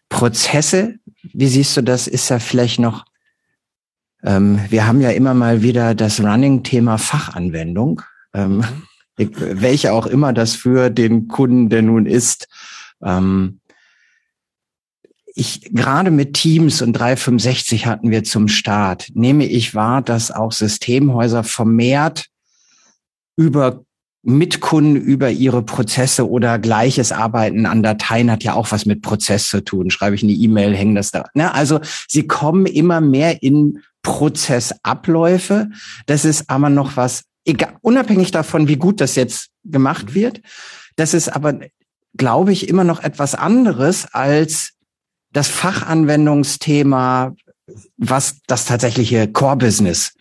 Prozesse, wie siehst du das, ist ja vielleicht noch, ähm, wir haben ja immer mal wieder das Running-Thema Fachanwendung. Ähm, mhm welche auch immer das für den Kunden der nun ist. Ähm, ich gerade mit Teams und 365 hatten wir zum Start, nehme ich wahr, dass auch Systemhäuser vermehrt über mit Kunden über ihre Prozesse oder gleiches Arbeiten an Dateien hat ja auch was mit Prozess zu tun. Schreibe ich eine E-Mail, hängen das da. Ne? Also sie kommen immer mehr in Prozessabläufe. Das ist aber noch was egal, unabhängig davon, wie gut das jetzt gemacht wird, das ist aber, glaube ich, immer noch etwas anderes als das Fachanwendungsthema, was das tatsächliche Core-Business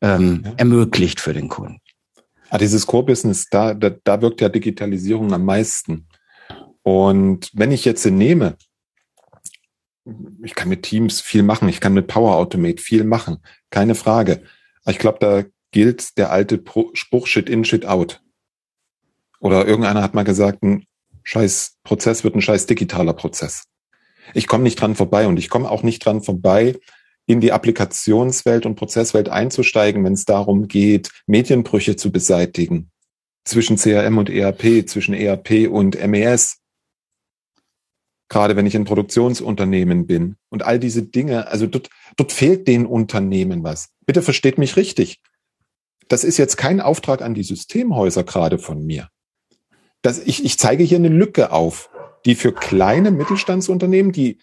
ähm, ja. ermöglicht für den Kunden. Ah, dieses Core-Business, da, da, da wirkt ja Digitalisierung am meisten. Und wenn ich jetzt nehme, ich kann mit Teams viel machen, ich kann mit Power Automate viel machen, keine Frage. ich glaube, da gilt der alte Spruch Shit in, Shit out. Oder irgendeiner hat mal gesagt, ein scheiß Prozess wird ein scheiß digitaler Prozess. Ich komme nicht dran vorbei und ich komme auch nicht dran vorbei, in die Applikationswelt und Prozesswelt einzusteigen, wenn es darum geht, Medienbrüche zu beseitigen zwischen CRM und ERP, zwischen ERP und MES. gerade wenn ich in Produktionsunternehmen bin und all diese Dinge, also dort, dort fehlt den Unternehmen was. Bitte versteht mich richtig. Das ist jetzt kein Auftrag an die Systemhäuser gerade von mir. Das, ich, ich zeige hier eine Lücke auf, die für kleine Mittelstandsunternehmen, die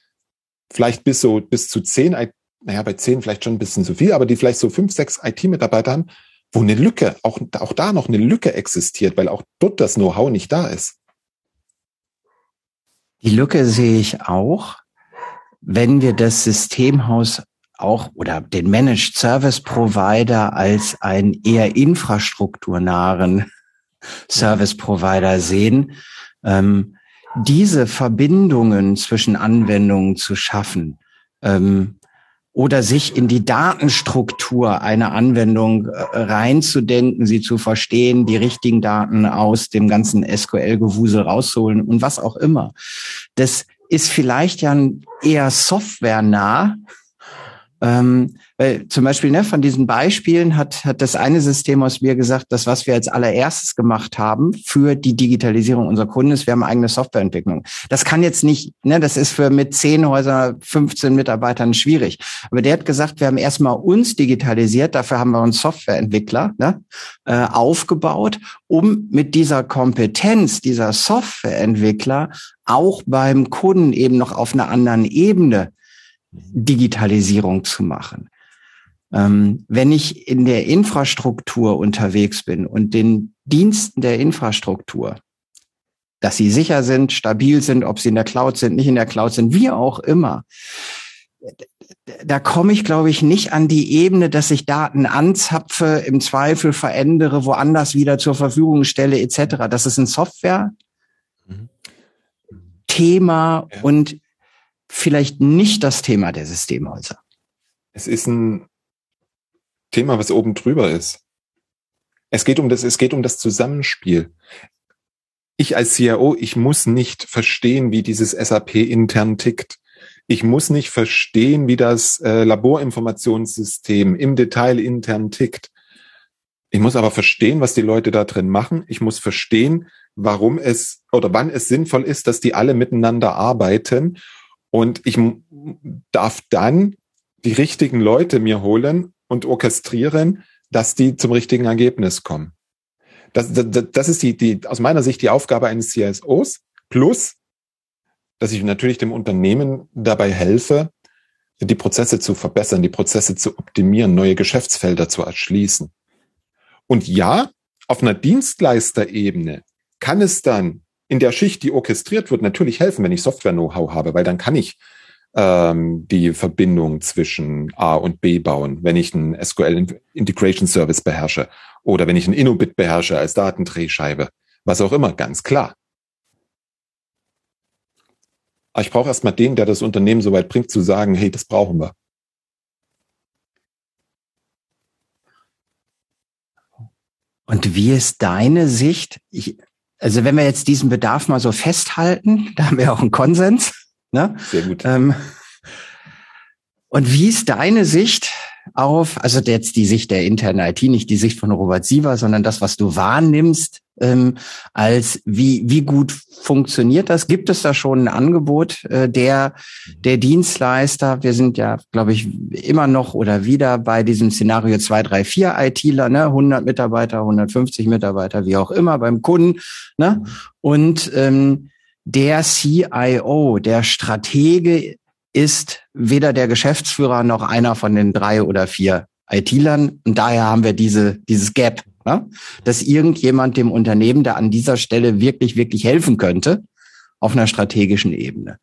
vielleicht bis so bis zu zehn, naja, bei zehn vielleicht schon ein bisschen zu viel, aber die vielleicht so fünf, sechs IT-Mitarbeiter haben, wo eine Lücke, auch, auch da noch eine Lücke existiert, weil auch dort das Know-how nicht da ist. Die Lücke sehe ich auch, wenn wir das Systemhaus auch oder den Managed Service Provider als einen eher infrastrukturnahen Service Provider sehen, ähm, diese Verbindungen zwischen Anwendungen zu schaffen ähm, oder sich in die Datenstruktur einer Anwendung äh, reinzudenken, sie zu verstehen, die richtigen Daten aus dem ganzen SQL-Gewusel rausholen und was auch immer. Das ist vielleicht ja eher softwarenah, ähm, weil zum Beispiel ne, von diesen Beispielen hat, hat das eine System aus mir gesagt, das, was wir als allererstes gemacht haben für die Digitalisierung unserer Kunden, ist, wir haben eigene Softwareentwicklung. Das kann jetzt nicht, ne, das ist für mit zehn Häusern, 15 Mitarbeitern schwierig. Aber der hat gesagt, wir haben erstmal uns digitalisiert, dafür haben wir uns Softwareentwickler ne, äh, aufgebaut, um mit dieser Kompetenz dieser Softwareentwickler auch beim Kunden eben noch auf einer anderen Ebene Digitalisierung zu machen. Ähm, wenn ich in der Infrastruktur unterwegs bin und den Diensten der Infrastruktur, dass sie sicher sind, stabil sind, ob sie in der Cloud sind, nicht in der Cloud sind, wie auch immer, da komme ich, glaube ich, nicht an die Ebene, dass ich Daten anzapfe, im Zweifel verändere, woanders wieder zur Verfügung stelle, etc. Das ist ein Software-Thema ja. und vielleicht nicht das Thema der Systemhäuser. Es ist ein Thema, was oben drüber ist. Es geht um das, es geht um das Zusammenspiel. Ich als CIO, ich muss nicht verstehen, wie dieses SAP intern tickt. Ich muss nicht verstehen, wie das äh, Laborinformationssystem im Detail intern tickt. Ich muss aber verstehen, was die Leute da drin machen. Ich muss verstehen, warum es oder wann es sinnvoll ist, dass die alle miteinander arbeiten und ich darf dann die richtigen Leute mir holen und orchestrieren, dass die zum richtigen Ergebnis kommen. Das, das, das ist die, die, aus meiner Sicht die Aufgabe eines CSOs. Plus, dass ich natürlich dem Unternehmen dabei helfe, die Prozesse zu verbessern, die Prozesse zu optimieren, neue Geschäftsfelder zu erschließen. Und ja, auf einer Dienstleisterebene kann es dann in der Schicht, die orchestriert wird, natürlich helfen, wenn ich Software-Know-how habe, weil dann kann ich ähm, die Verbindung zwischen A und B bauen, wenn ich einen SQL Integration Service beherrsche oder wenn ich einen Innobit beherrsche als Datendrehscheibe, was auch immer, ganz klar. Aber ich brauche erstmal den, der das Unternehmen so weit bringt, zu sagen, hey, das brauchen wir. Und wie ist deine Sicht? Ich, also wenn wir jetzt diesen Bedarf mal so festhalten, da haben wir auch einen Konsens. Ne? Sehr gut. Ähm, und wie ist deine Sicht auf, also jetzt die Sicht der internen IT, nicht die Sicht von Robert Siever, sondern das, was du wahrnimmst, ähm, als wie, wie gut funktioniert das? Gibt es da schon ein Angebot äh, der, der Dienstleister? Wir sind ja, glaube ich, immer noch oder wieder bei diesem Szenario 2, 3, 4 ITler, ne? 100 Mitarbeiter, 150 Mitarbeiter, wie auch immer beim Kunden. Ne? Und ähm, der CIO, der Stratege ist weder der Geschäftsführer noch einer von den drei oder vier IT-Lern. Und daher haben wir diese, dieses Gap, ne? dass irgendjemand dem Unternehmen da an dieser Stelle wirklich, wirklich helfen könnte auf einer strategischen Ebene.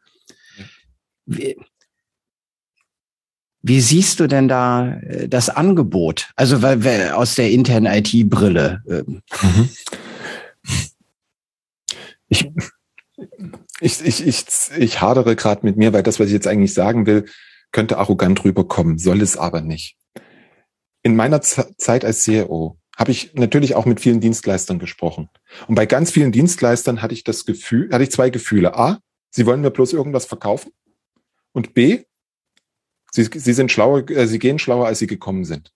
Wie, wie siehst du denn da äh, das Angebot? Also weil, weil aus der internen IT-Brille. Ähm. Mhm. Ich, ich, ich, ich, ich hadere gerade mit mir, weil das, was ich jetzt eigentlich sagen will, könnte arrogant rüberkommen, soll es aber nicht. In meiner Z Zeit als CEO habe ich natürlich auch mit vielen Dienstleistern gesprochen. Und bei ganz vielen Dienstleistern hatte ich das Gefühl, hatte ich zwei Gefühle. A, sie wollen mir bloß irgendwas verkaufen. Und B, sie, sie sind schlauer, äh, sie gehen schlauer, als sie gekommen sind.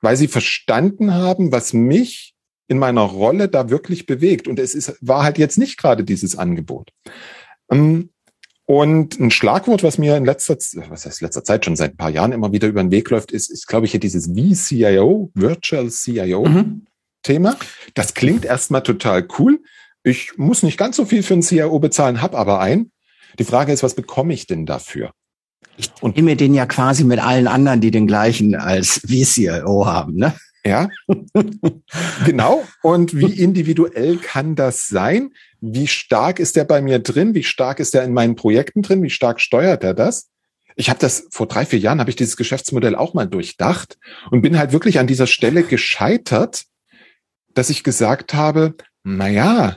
Weil sie verstanden haben, was mich in meiner Rolle da wirklich bewegt. Und es ist, war halt jetzt nicht gerade dieses Angebot. Ähm, und ein Schlagwort, was mir in letzter, was heißt letzter Zeit schon seit ein paar Jahren immer wieder über den Weg läuft, ist, ist glaube ich, hier dieses VCIO, Virtual CIO mhm. Thema. Das klingt erstmal total cool. Ich muss nicht ganz so viel für ein CIO bezahlen, habe aber ein. Die Frage ist, was bekomme ich denn dafür? Ich und nehme den ja quasi mit allen anderen, die den gleichen als VCIO haben, ne? Ja, genau. Und wie individuell kann das sein? Wie stark ist der bei mir drin? Wie stark ist er in meinen Projekten drin? Wie stark steuert er das? Ich habe das vor drei, vier Jahren habe ich dieses Geschäftsmodell auch mal durchdacht und bin halt wirklich an dieser Stelle gescheitert, dass ich gesagt habe, na ja,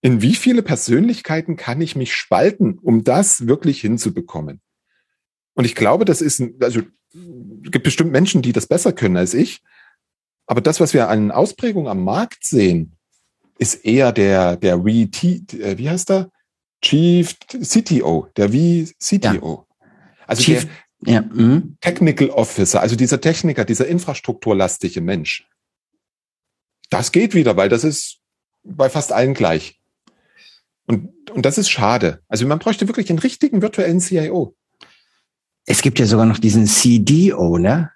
in wie viele Persönlichkeiten kann ich mich spalten, um das wirklich hinzubekommen? Und ich glaube, das ist, also es gibt bestimmt Menschen, die das besser können als ich. Aber das, was wir an Ausprägung am Markt sehen, ist eher der, der VT, äh, wie heißt der? Chief CTO, der V-CTO. Ja. Also Chief, der ja, mhm. Technical Officer, also dieser Techniker, dieser infrastrukturlastige Mensch. Das geht wieder, weil das ist bei fast allen gleich. Und, und das ist schade. Also man bräuchte wirklich einen richtigen virtuellen CIO. Es gibt ja sogar noch diesen CDO, ne?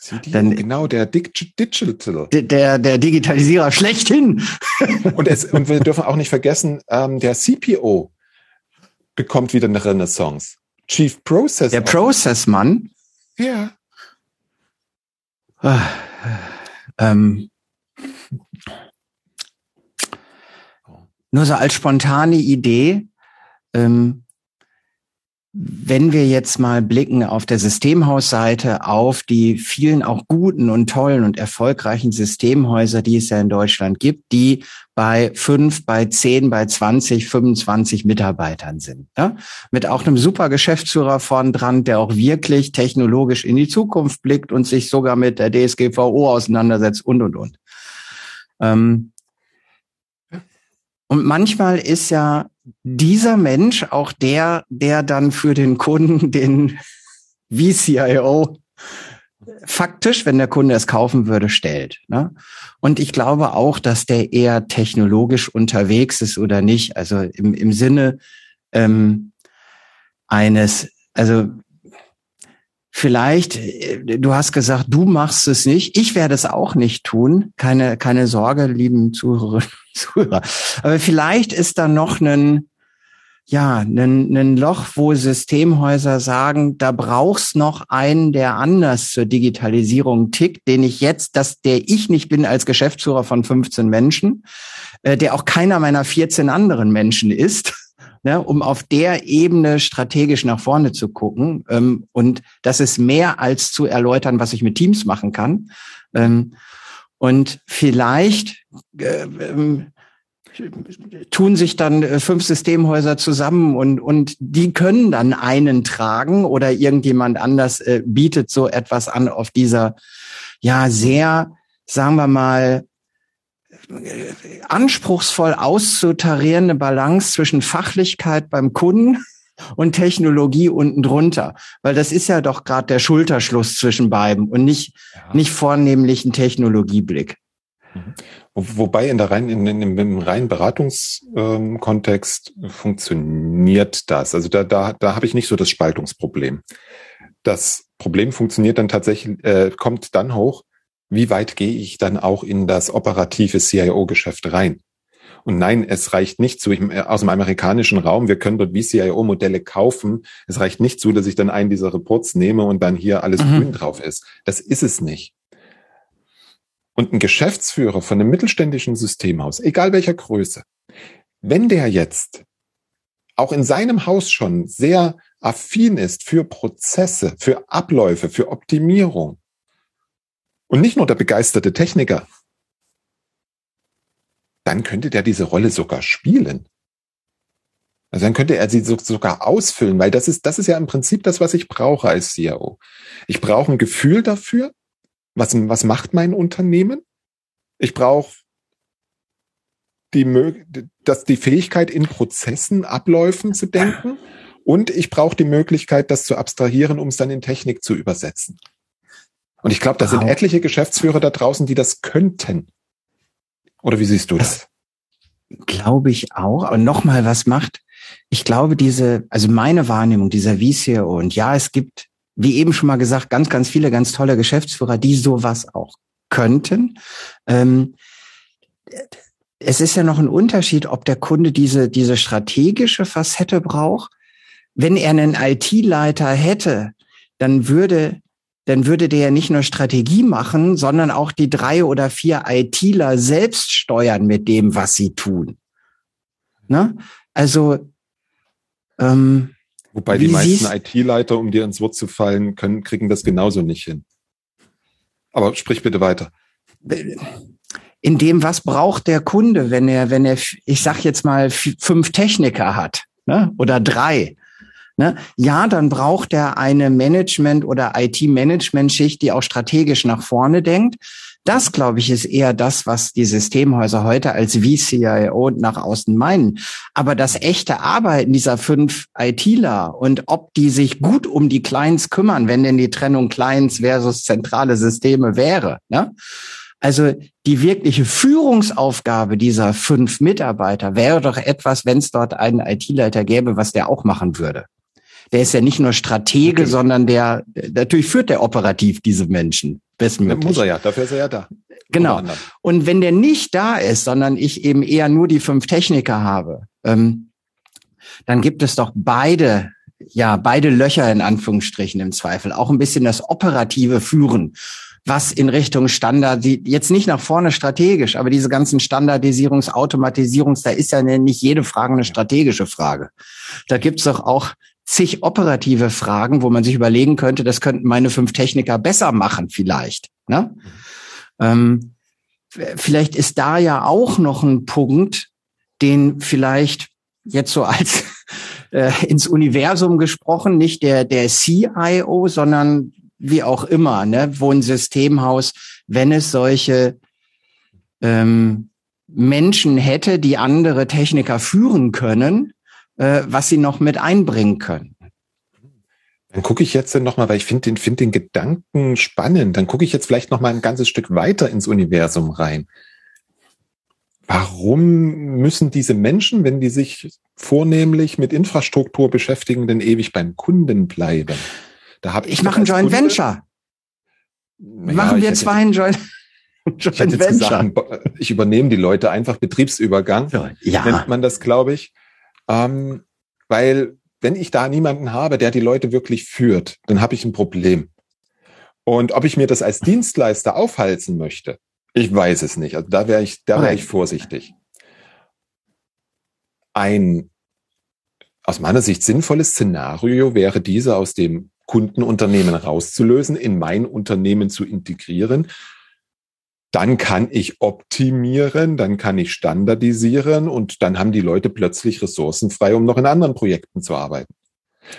CDO, Dann, genau, der Digital. Der, der Digitalisierer schlechthin. und, es, und wir dürfen auch nicht vergessen, ähm, der CPO bekommt wieder eine Renaissance. Chief Process. Der Processmann. Ja. Ah, ähm, nur so als spontane Idee. Ähm, wenn wir jetzt mal blicken auf der Systemhausseite auf die vielen auch guten und tollen und erfolgreichen Systemhäuser, die es ja in Deutschland gibt, die bei fünf, bei zehn, bei 20, 25 Mitarbeitern sind. Ja? Mit auch einem super Geschäftsführer vorn dran, der auch wirklich technologisch in die Zukunft blickt und sich sogar mit der DSGVO auseinandersetzt und, und, und. Ähm, und manchmal ist ja dieser Mensch auch der, der dann für den Kunden den VCIO faktisch, wenn der Kunde es kaufen würde, stellt. Ne? Und ich glaube auch, dass der eher technologisch unterwegs ist oder nicht. Also im, im Sinne ähm, eines, also vielleicht, äh, du hast gesagt, du machst es nicht. Ich werde es auch nicht tun. Keine, keine Sorge, lieben Zuhörerinnen und Zuhörer. Aber vielleicht ist da noch ein, ja, ein, ein Loch, wo Systemhäuser sagen, da brauchst noch einen, der anders zur Digitalisierung tickt, den ich jetzt, dass der ich nicht bin als Geschäftsführer von 15 Menschen, äh, der auch keiner meiner 14 anderen Menschen ist ne, um auf der Ebene strategisch nach vorne zu gucken. Ähm, und das ist mehr als zu erläutern, was ich mit Teams machen kann. Ähm, und vielleicht äh, ähm, tun sich dann äh, fünf Systemhäuser zusammen und, und die können dann einen tragen oder irgendjemand anders äh, bietet so etwas an auf dieser, ja, sehr, sagen wir mal, anspruchsvoll auszutarierende Balance zwischen Fachlichkeit beim Kunden und Technologie unten drunter, weil das ist ja doch gerade der Schulterschluss zwischen beiden und nicht ja. nicht vornehmlich ein Technologieblick. Mhm. Wobei in der rein, in, in, im reinen Beratungskontext ähm, funktioniert das. Also da, da, da habe ich nicht so das Spaltungsproblem. Das Problem funktioniert dann tatsächlich, äh, kommt dann hoch, wie weit gehe ich dann auch in das operative CIO-Geschäft rein? Und nein, es reicht nicht zu, äh, aus dem amerikanischen Raum, wir können dort VCIO-Modelle kaufen. Es reicht nicht zu, dass ich dann einen dieser Reports nehme und dann hier alles mhm. grün drauf ist. Das ist es nicht. Und ein Geschäftsführer von einem mittelständischen Systemhaus, egal welcher Größe, wenn der jetzt auch in seinem Haus schon sehr affin ist für Prozesse, für Abläufe, für Optimierung, und nicht nur der begeisterte Techniker, dann könnte der diese Rolle sogar spielen. Also dann könnte er sie sogar ausfüllen, weil das ist, das ist ja im Prinzip das, was ich brauche als CIO. Ich brauche ein Gefühl dafür, was, was macht mein Unternehmen? Ich brauche die, das, die Fähigkeit, in Prozessen, Abläufen zu denken. Und ich brauche die Möglichkeit, das zu abstrahieren, um es dann in Technik zu übersetzen. Und ich glaube, da wow. sind etliche Geschäftsführer da draußen, die das könnten. Oder wie siehst du das? das Glaube ich auch. Und nochmal, was macht ich glaube, diese, also meine Wahrnehmung dieser VCO und ja, es gibt, wie eben schon mal gesagt, ganz, ganz viele ganz tolle Geschäftsführer, die sowas auch könnten. Ähm, es ist ja noch ein Unterschied, ob der Kunde diese, diese strategische Facette braucht. Wenn er einen IT-Leiter hätte, dann würde, dann würde der ja nicht nur Strategie machen, sondern auch die drei oder vier ITler selbst steuern mit dem, was sie tun. Ne? Also, ähm, Wobei die meisten IT-Leiter, um dir ins Wort zu fallen, können, kriegen das genauso nicht hin. Aber sprich bitte weiter. In dem, was braucht der Kunde, wenn er, wenn er, ich sag jetzt mal, fünf Techniker hat, ne? oder drei, Ne? Ja, dann braucht er eine Management- oder IT-Management-Schicht, die auch strategisch nach vorne denkt. Das, glaube ich, ist eher das, was die Systemhäuser heute als VCIO nach außen meinen. Aber das echte Arbeiten dieser fünf ITler und ob die sich gut um die Clients kümmern, wenn denn die Trennung Clients versus zentrale Systeme wäre, ne? Also die wirkliche Führungsaufgabe dieser fünf Mitarbeiter wäre doch etwas, wenn es dort einen IT-Leiter gäbe, was der auch machen würde der ist ja nicht nur Stratege, okay. sondern der, natürlich führt der operativ diese Menschen. Bestmöglich. Muss er ja, dafür ist er ja da. Genau. Und wenn der nicht da ist, sondern ich eben eher nur die fünf Techniker habe, ähm, dann gibt es doch beide, ja, beide Löcher in Anführungsstrichen im Zweifel. Auch ein bisschen das operative Führen was in Richtung Standard, die jetzt nicht nach vorne strategisch, aber diese ganzen Standardisierungs-, Automatisierungs, da ist ja nicht jede Frage eine strategische Frage. Da gibt's doch auch zig operative Fragen, wo man sich überlegen könnte, das könnten meine fünf Techniker besser machen vielleicht. Ne? Ähm, vielleicht ist da ja auch noch ein Punkt, den vielleicht jetzt so als äh, ins Universum gesprochen, nicht der, der CIO, sondern wie auch immer, ne, wo ein Systemhaus, wenn es solche ähm, Menschen hätte, die andere Techniker führen können, äh, was sie noch mit einbringen können. Dann gucke ich jetzt nochmal, weil ich finde den, find den Gedanken spannend, dann gucke ich jetzt vielleicht nochmal ein ganzes Stück weiter ins Universum rein. Warum müssen diese Menschen, wenn die sich vornehmlich mit Infrastruktur beschäftigen, denn ewig beim Kunden bleiben? Da hab ich, ich mache ein Joint Kunde, Venture. Ja, Machen wir zwei ein Joint, Joint ich Venture. Gesagt, ich übernehme die Leute einfach Betriebsübergang. Ja. Nennt man das, glaube ich. Ähm, weil wenn ich da niemanden habe, der die Leute wirklich führt, dann habe ich ein Problem. Und ob ich mir das als Dienstleister aufhalten möchte, ich weiß es nicht. Also da wäre ich, da wäre ich vorsichtig. Ein aus meiner Sicht sinnvolles Szenario wäre diese aus dem Kundenunternehmen rauszulösen, in mein Unternehmen zu integrieren dann kann ich optimieren, dann kann ich standardisieren und dann haben die Leute plötzlich Ressourcen frei, um noch in anderen Projekten zu arbeiten.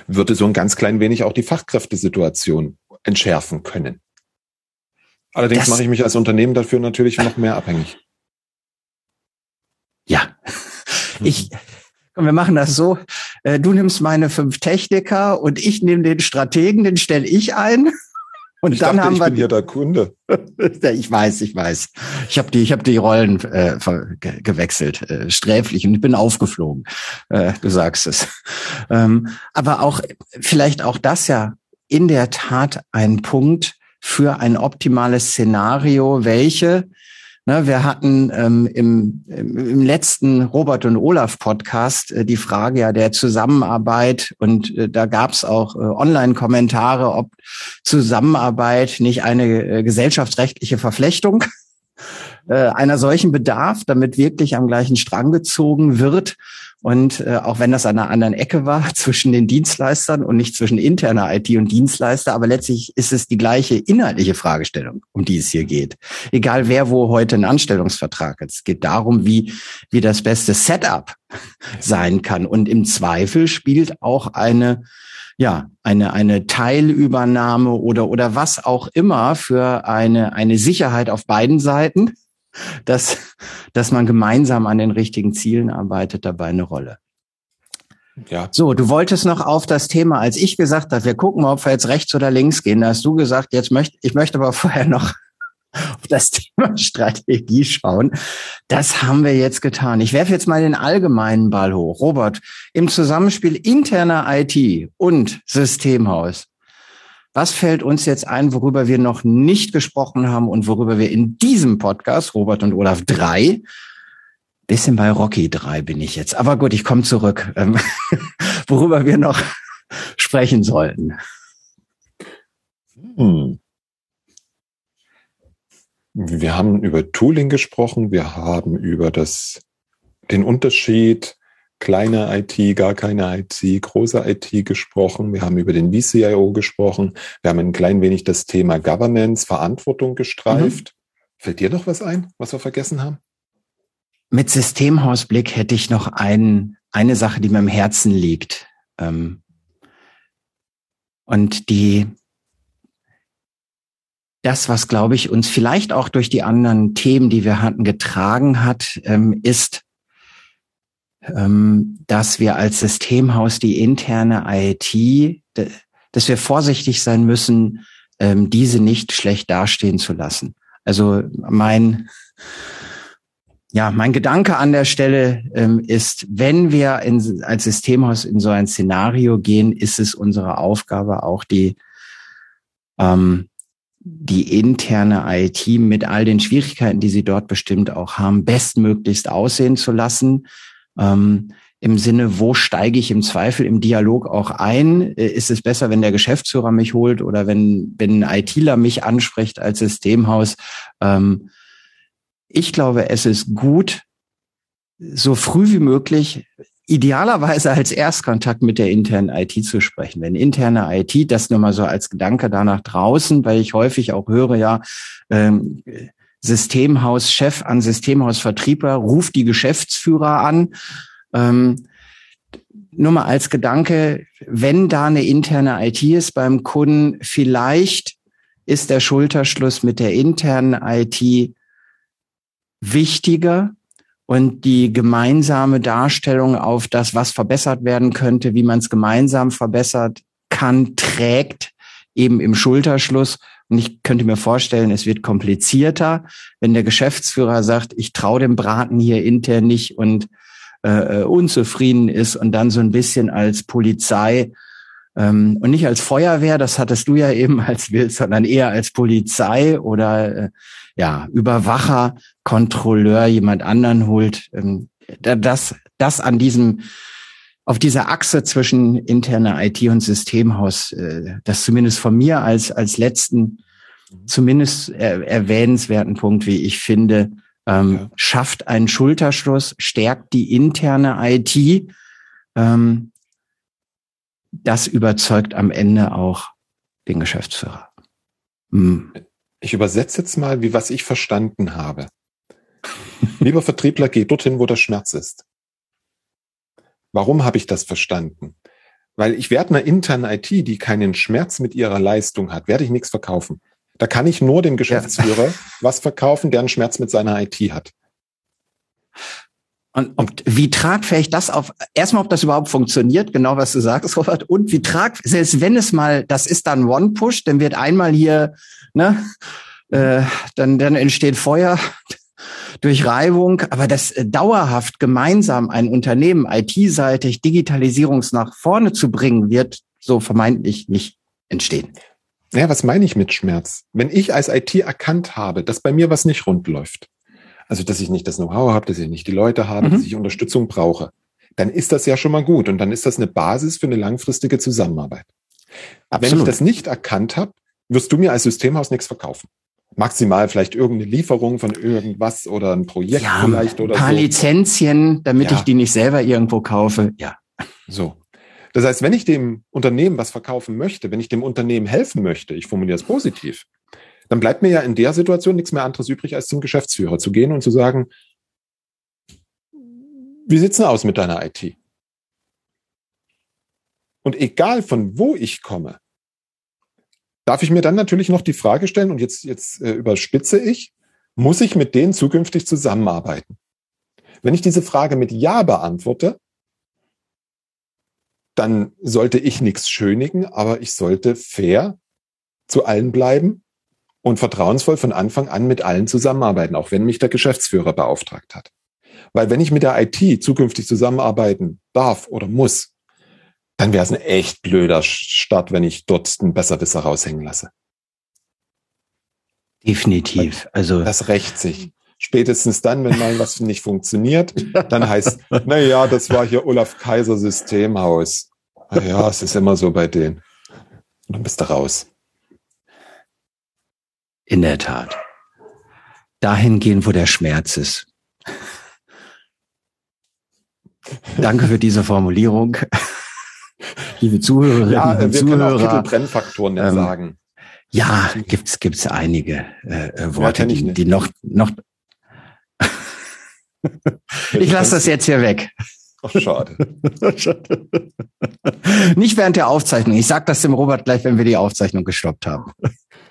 Würde so ein ganz klein wenig auch die Fachkräftesituation entschärfen können. Allerdings das mache ich mich als Unternehmen dafür natürlich noch mehr abhängig. Ja, ich, komm, wir machen das so. Äh, du nimmst meine fünf Techniker und ich nehme den Strategen, den stelle ich ein. Und ich dann dachte, haben ich wir, bin hier der Kunde. ich weiß, ich weiß. Ich habe die, ich habe die Rollen äh, ge gewechselt, äh, sträflich und ich bin aufgeflogen. Äh, du sagst es. Ähm, aber auch vielleicht auch das ja in der Tat ein Punkt für ein optimales Szenario, welche Ne, wir hatten ähm, im, im letzten Robert und Olaf Podcast äh, die Frage ja der Zusammenarbeit. Und äh, da gab es auch äh, Online-Kommentare, ob Zusammenarbeit nicht eine äh, gesellschaftsrechtliche Verflechtung äh, einer solchen bedarf, damit wirklich am gleichen Strang gezogen wird. Und äh, auch wenn das an einer anderen Ecke war zwischen den Dienstleistern und nicht zwischen interner IT und Dienstleister, aber letztlich ist es die gleiche inhaltliche Fragestellung, um die es hier geht. Egal wer wo heute einen Anstellungsvertrag hat. Es geht darum, wie, wie das beste Setup sein kann. Und im Zweifel spielt auch eine ja, eine, eine Teilübernahme oder, oder was auch immer für eine, eine Sicherheit auf beiden Seiten dass, dass man gemeinsam an den richtigen Zielen arbeitet, dabei eine Rolle. Ja. So, du wolltest noch auf das Thema, als ich gesagt habe, wir gucken mal, ob wir jetzt rechts oder links gehen. Da hast du gesagt, jetzt möchte ich möchte aber vorher noch auf das Thema Strategie schauen. Das haben wir jetzt getan. Ich werfe jetzt mal den allgemeinen Ball hoch. Robert, im Zusammenspiel interner IT und Systemhaus, was fällt uns jetzt ein, worüber wir noch nicht gesprochen haben und worüber wir in diesem Podcast, Robert und Olaf 3, bisschen bei Rocky 3 bin ich jetzt. Aber gut, ich komme zurück, ähm, worüber wir noch sprechen sollten. Hm. Wir haben über Tooling gesprochen, wir haben über das, den Unterschied kleine IT, gar keine IT, große IT gesprochen. Wir haben über den VCIO gesprochen. Wir haben ein klein wenig das Thema Governance, Verantwortung gestreift. Mhm. Fällt dir noch was ein, was wir vergessen haben? Mit Systemhausblick hätte ich noch ein, eine Sache, die mir im Herzen liegt. Ähm, und die, das, was, glaube ich, uns vielleicht auch durch die anderen Themen, die wir hatten, getragen hat, ähm, ist, dass wir als Systemhaus die interne IT, dass wir vorsichtig sein müssen, ähm, diese nicht schlecht dastehen zu lassen. Also mein, ja, mein Gedanke an der Stelle ähm, ist, wenn wir in, als Systemhaus in so ein Szenario gehen, ist es unsere Aufgabe, auch die, ähm, die interne IT mit all den Schwierigkeiten, die sie dort bestimmt auch haben, bestmöglichst aussehen zu lassen. Ähm, Im Sinne, wo steige ich im Zweifel im Dialog auch ein? Äh, ist es besser, wenn der Geschäftsführer mich holt oder wenn, wenn ein ITler mich anspricht als Systemhaus? Ähm, ich glaube, es ist gut, so früh wie möglich idealerweise als Erstkontakt mit der internen IT zu sprechen. Wenn interne IT, das nur mal so als Gedanke da nach draußen, weil ich häufig auch höre, ja, ähm, Systemhauschef an Systemhausvertriebler ruft die Geschäftsführer an. Ähm, nur mal als Gedanke, wenn da eine interne IT ist beim Kunden, vielleicht ist der Schulterschluss mit der internen IT wichtiger und die gemeinsame Darstellung auf das, was verbessert werden könnte, wie man es gemeinsam verbessert kann, trägt eben im Schulterschluss. Und ich könnte mir vorstellen, es wird komplizierter, wenn der Geschäftsführer sagt, ich traue dem Braten hier intern nicht und äh, unzufrieden ist und dann so ein bisschen als Polizei ähm, und nicht als Feuerwehr, das hattest du ja eben als Bild, sondern eher als Polizei oder äh, ja, Überwacher, Kontrolleur jemand anderen holt. Ähm, das, das an diesem, auf dieser Achse zwischen interner IT und Systemhaus, äh, das zumindest von mir als, als letzten, zumindest erwähnenswerten Punkt, wie ich finde, ähm, ja. schafft einen Schulterschluss, stärkt die interne IT. Ähm, das überzeugt am Ende auch den Geschäftsführer. Hm. Ich übersetze jetzt mal, wie was ich verstanden habe. Lieber Vertriebler, geh dorthin, wo der Schmerz ist. Warum habe ich das verstanden? Weil ich werde einer internen IT, die keinen Schmerz mit ihrer Leistung hat, werde ich nichts verkaufen. Da kann ich nur dem Geschäftsführer ja. was verkaufen, der einen Schmerz mit seiner IT hat. Und, und wie tragfähig das auf, erstmal, ob das überhaupt funktioniert, genau was du sagst, Robert, und wie trag, selbst wenn es mal, das ist dann One-Push, dann wird einmal hier, ne, äh, dann, dann entsteht Feuer durch Reibung, aber das äh, dauerhaft gemeinsam ein Unternehmen IT-seitig Digitalisierungs nach vorne zu bringen, wird so vermeintlich nicht entstehen. Naja, was meine ich mit Schmerz? Wenn ich als IT erkannt habe, dass bei mir was nicht rund läuft, also, dass ich nicht das Know-how habe, dass ich nicht die Leute habe, mhm. dass ich Unterstützung brauche. Dann ist das ja schon mal gut und dann ist das eine Basis für eine langfristige Zusammenarbeit. Absolut. Wenn ich das nicht erkannt habe, wirst du mir als Systemhaus nichts verkaufen. Maximal vielleicht irgendeine Lieferung von irgendwas oder ein Projekt ja, vielleicht oder ein paar so. Lizenzien, damit ja. ich die nicht selber irgendwo kaufe. Ja. So. Das heißt, wenn ich dem Unternehmen was verkaufen möchte, wenn ich dem Unternehmen helfen möchte, ich formuliere es positiv, dann bleibt mir ja in der Situation nichts mehr anderes übrig, als zum Geschäftsführer zu gehen und zu sagen, wie sieht's denn aus mit deiner IT? Und egal von wo ich komme, darf ich mir dann natürlich noch die Frage stellen, und jetzt, jetzt äh, überspitze ich, muss ich mit denen zukünftig zusammenarbeiten? Wenn ich diese Frage mit Ja beantworte, dann sollte ich nichts schönigen, aber ich sollte fair zu allen bleiben und vertrauensvoll von Anfang an mit allen zusammenarbeiten, auch wenn mich der Geschäftsführer beauftragt hat. Weil wenn ich mit der IT zukünftig zusammenarbeiten darf oder muss, dann wäre es ein echt blöder Start, wenn ich dort einen Besserwisser raushängen lasse. Definitiv. Also das rächt sich. Spätestens dann, wenn mal was nicht funktioniert, dann heißt, na ja, das war hier Olaf Kaiser Systemhaus. Na ja, es ist immer so bei denen. Und dann bist du raus. In der Tat. Dahin gehen, wo der Schmerz ist. Danke für diese Formulierung. Liebe Zuhörerinnen ja, und wir Zuhörer. können auch Titelbrennfaktoren ähm, sagen. Ja, gibt's gibt's einige äh, äh Worte, ja, die, die noch noch. ich lasse das jetzt hier weg. Ach, schade. Nicht während der Aufzeichnung. Ich sag das dem Robert gleich, wenn wir die Aufzeichnung gestoppt haben.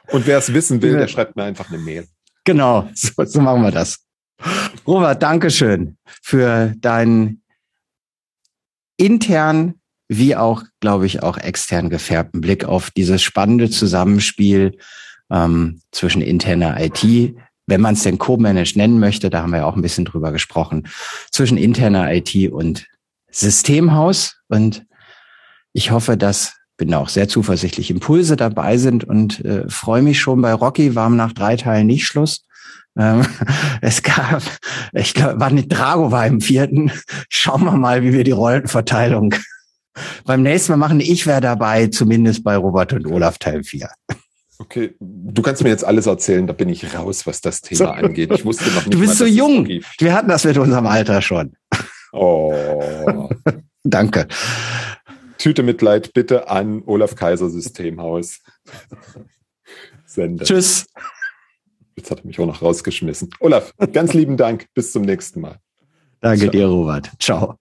Und wer es wissen will, der schreibt mir einfach eine Mail. Genau, so, so machen wir das. Robert, Dankeschön für deinen intern wie auch, glaube ich, auch extern gefärbten Blick auf dieses spannende Zusammenspiel ähm, zwischen interner IT, wenn man es denn Co-Managed nennen möchte, da haben wir ja auch ein bisschen drüber gesprochen, zwischen interner IT und Systemhaus. Und ich hoffe, dass bin auch sehr zuversichtlich, Impulse dabei sind und äh, freue mich schon bei Rocky, war nach drei Teilen nicht Schluss. Ähm, es gab, ich glaube, war nicht Drago war im vierten. Schauen wir mal, wie wir die Rollenverteilung beim nächsten Mal machen. Ich wäre dabei, zumindest bei Robert und Olaf Teil 4. Okay, du kannst mir jetzt alles erzählen, da bin ich raus, was das Thema angeht. Ich wusste noch nicht. Du bist mal, so jung. Wir hatten das mit unserem Alter schon. Oh. Danke. Tüte Mitleid bitte an Olaf Kaiser Systemhaus. Sende. Tschüss. Jetzt hat er mich auch noch rausgeschmissen. Olaf, ganz lieben Dank. Bis zum nächsten Mal. Danke Ciao. dir, Robert. Ciao.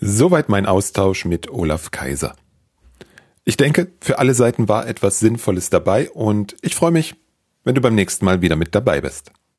Soweit mein Austausch mit Olaf Kaiser. Ich denke, für alle Seiten war etwas Sinnvolles dabei und ich freue mich, wenn du beim nächsten Mal wieder mit dabei bist.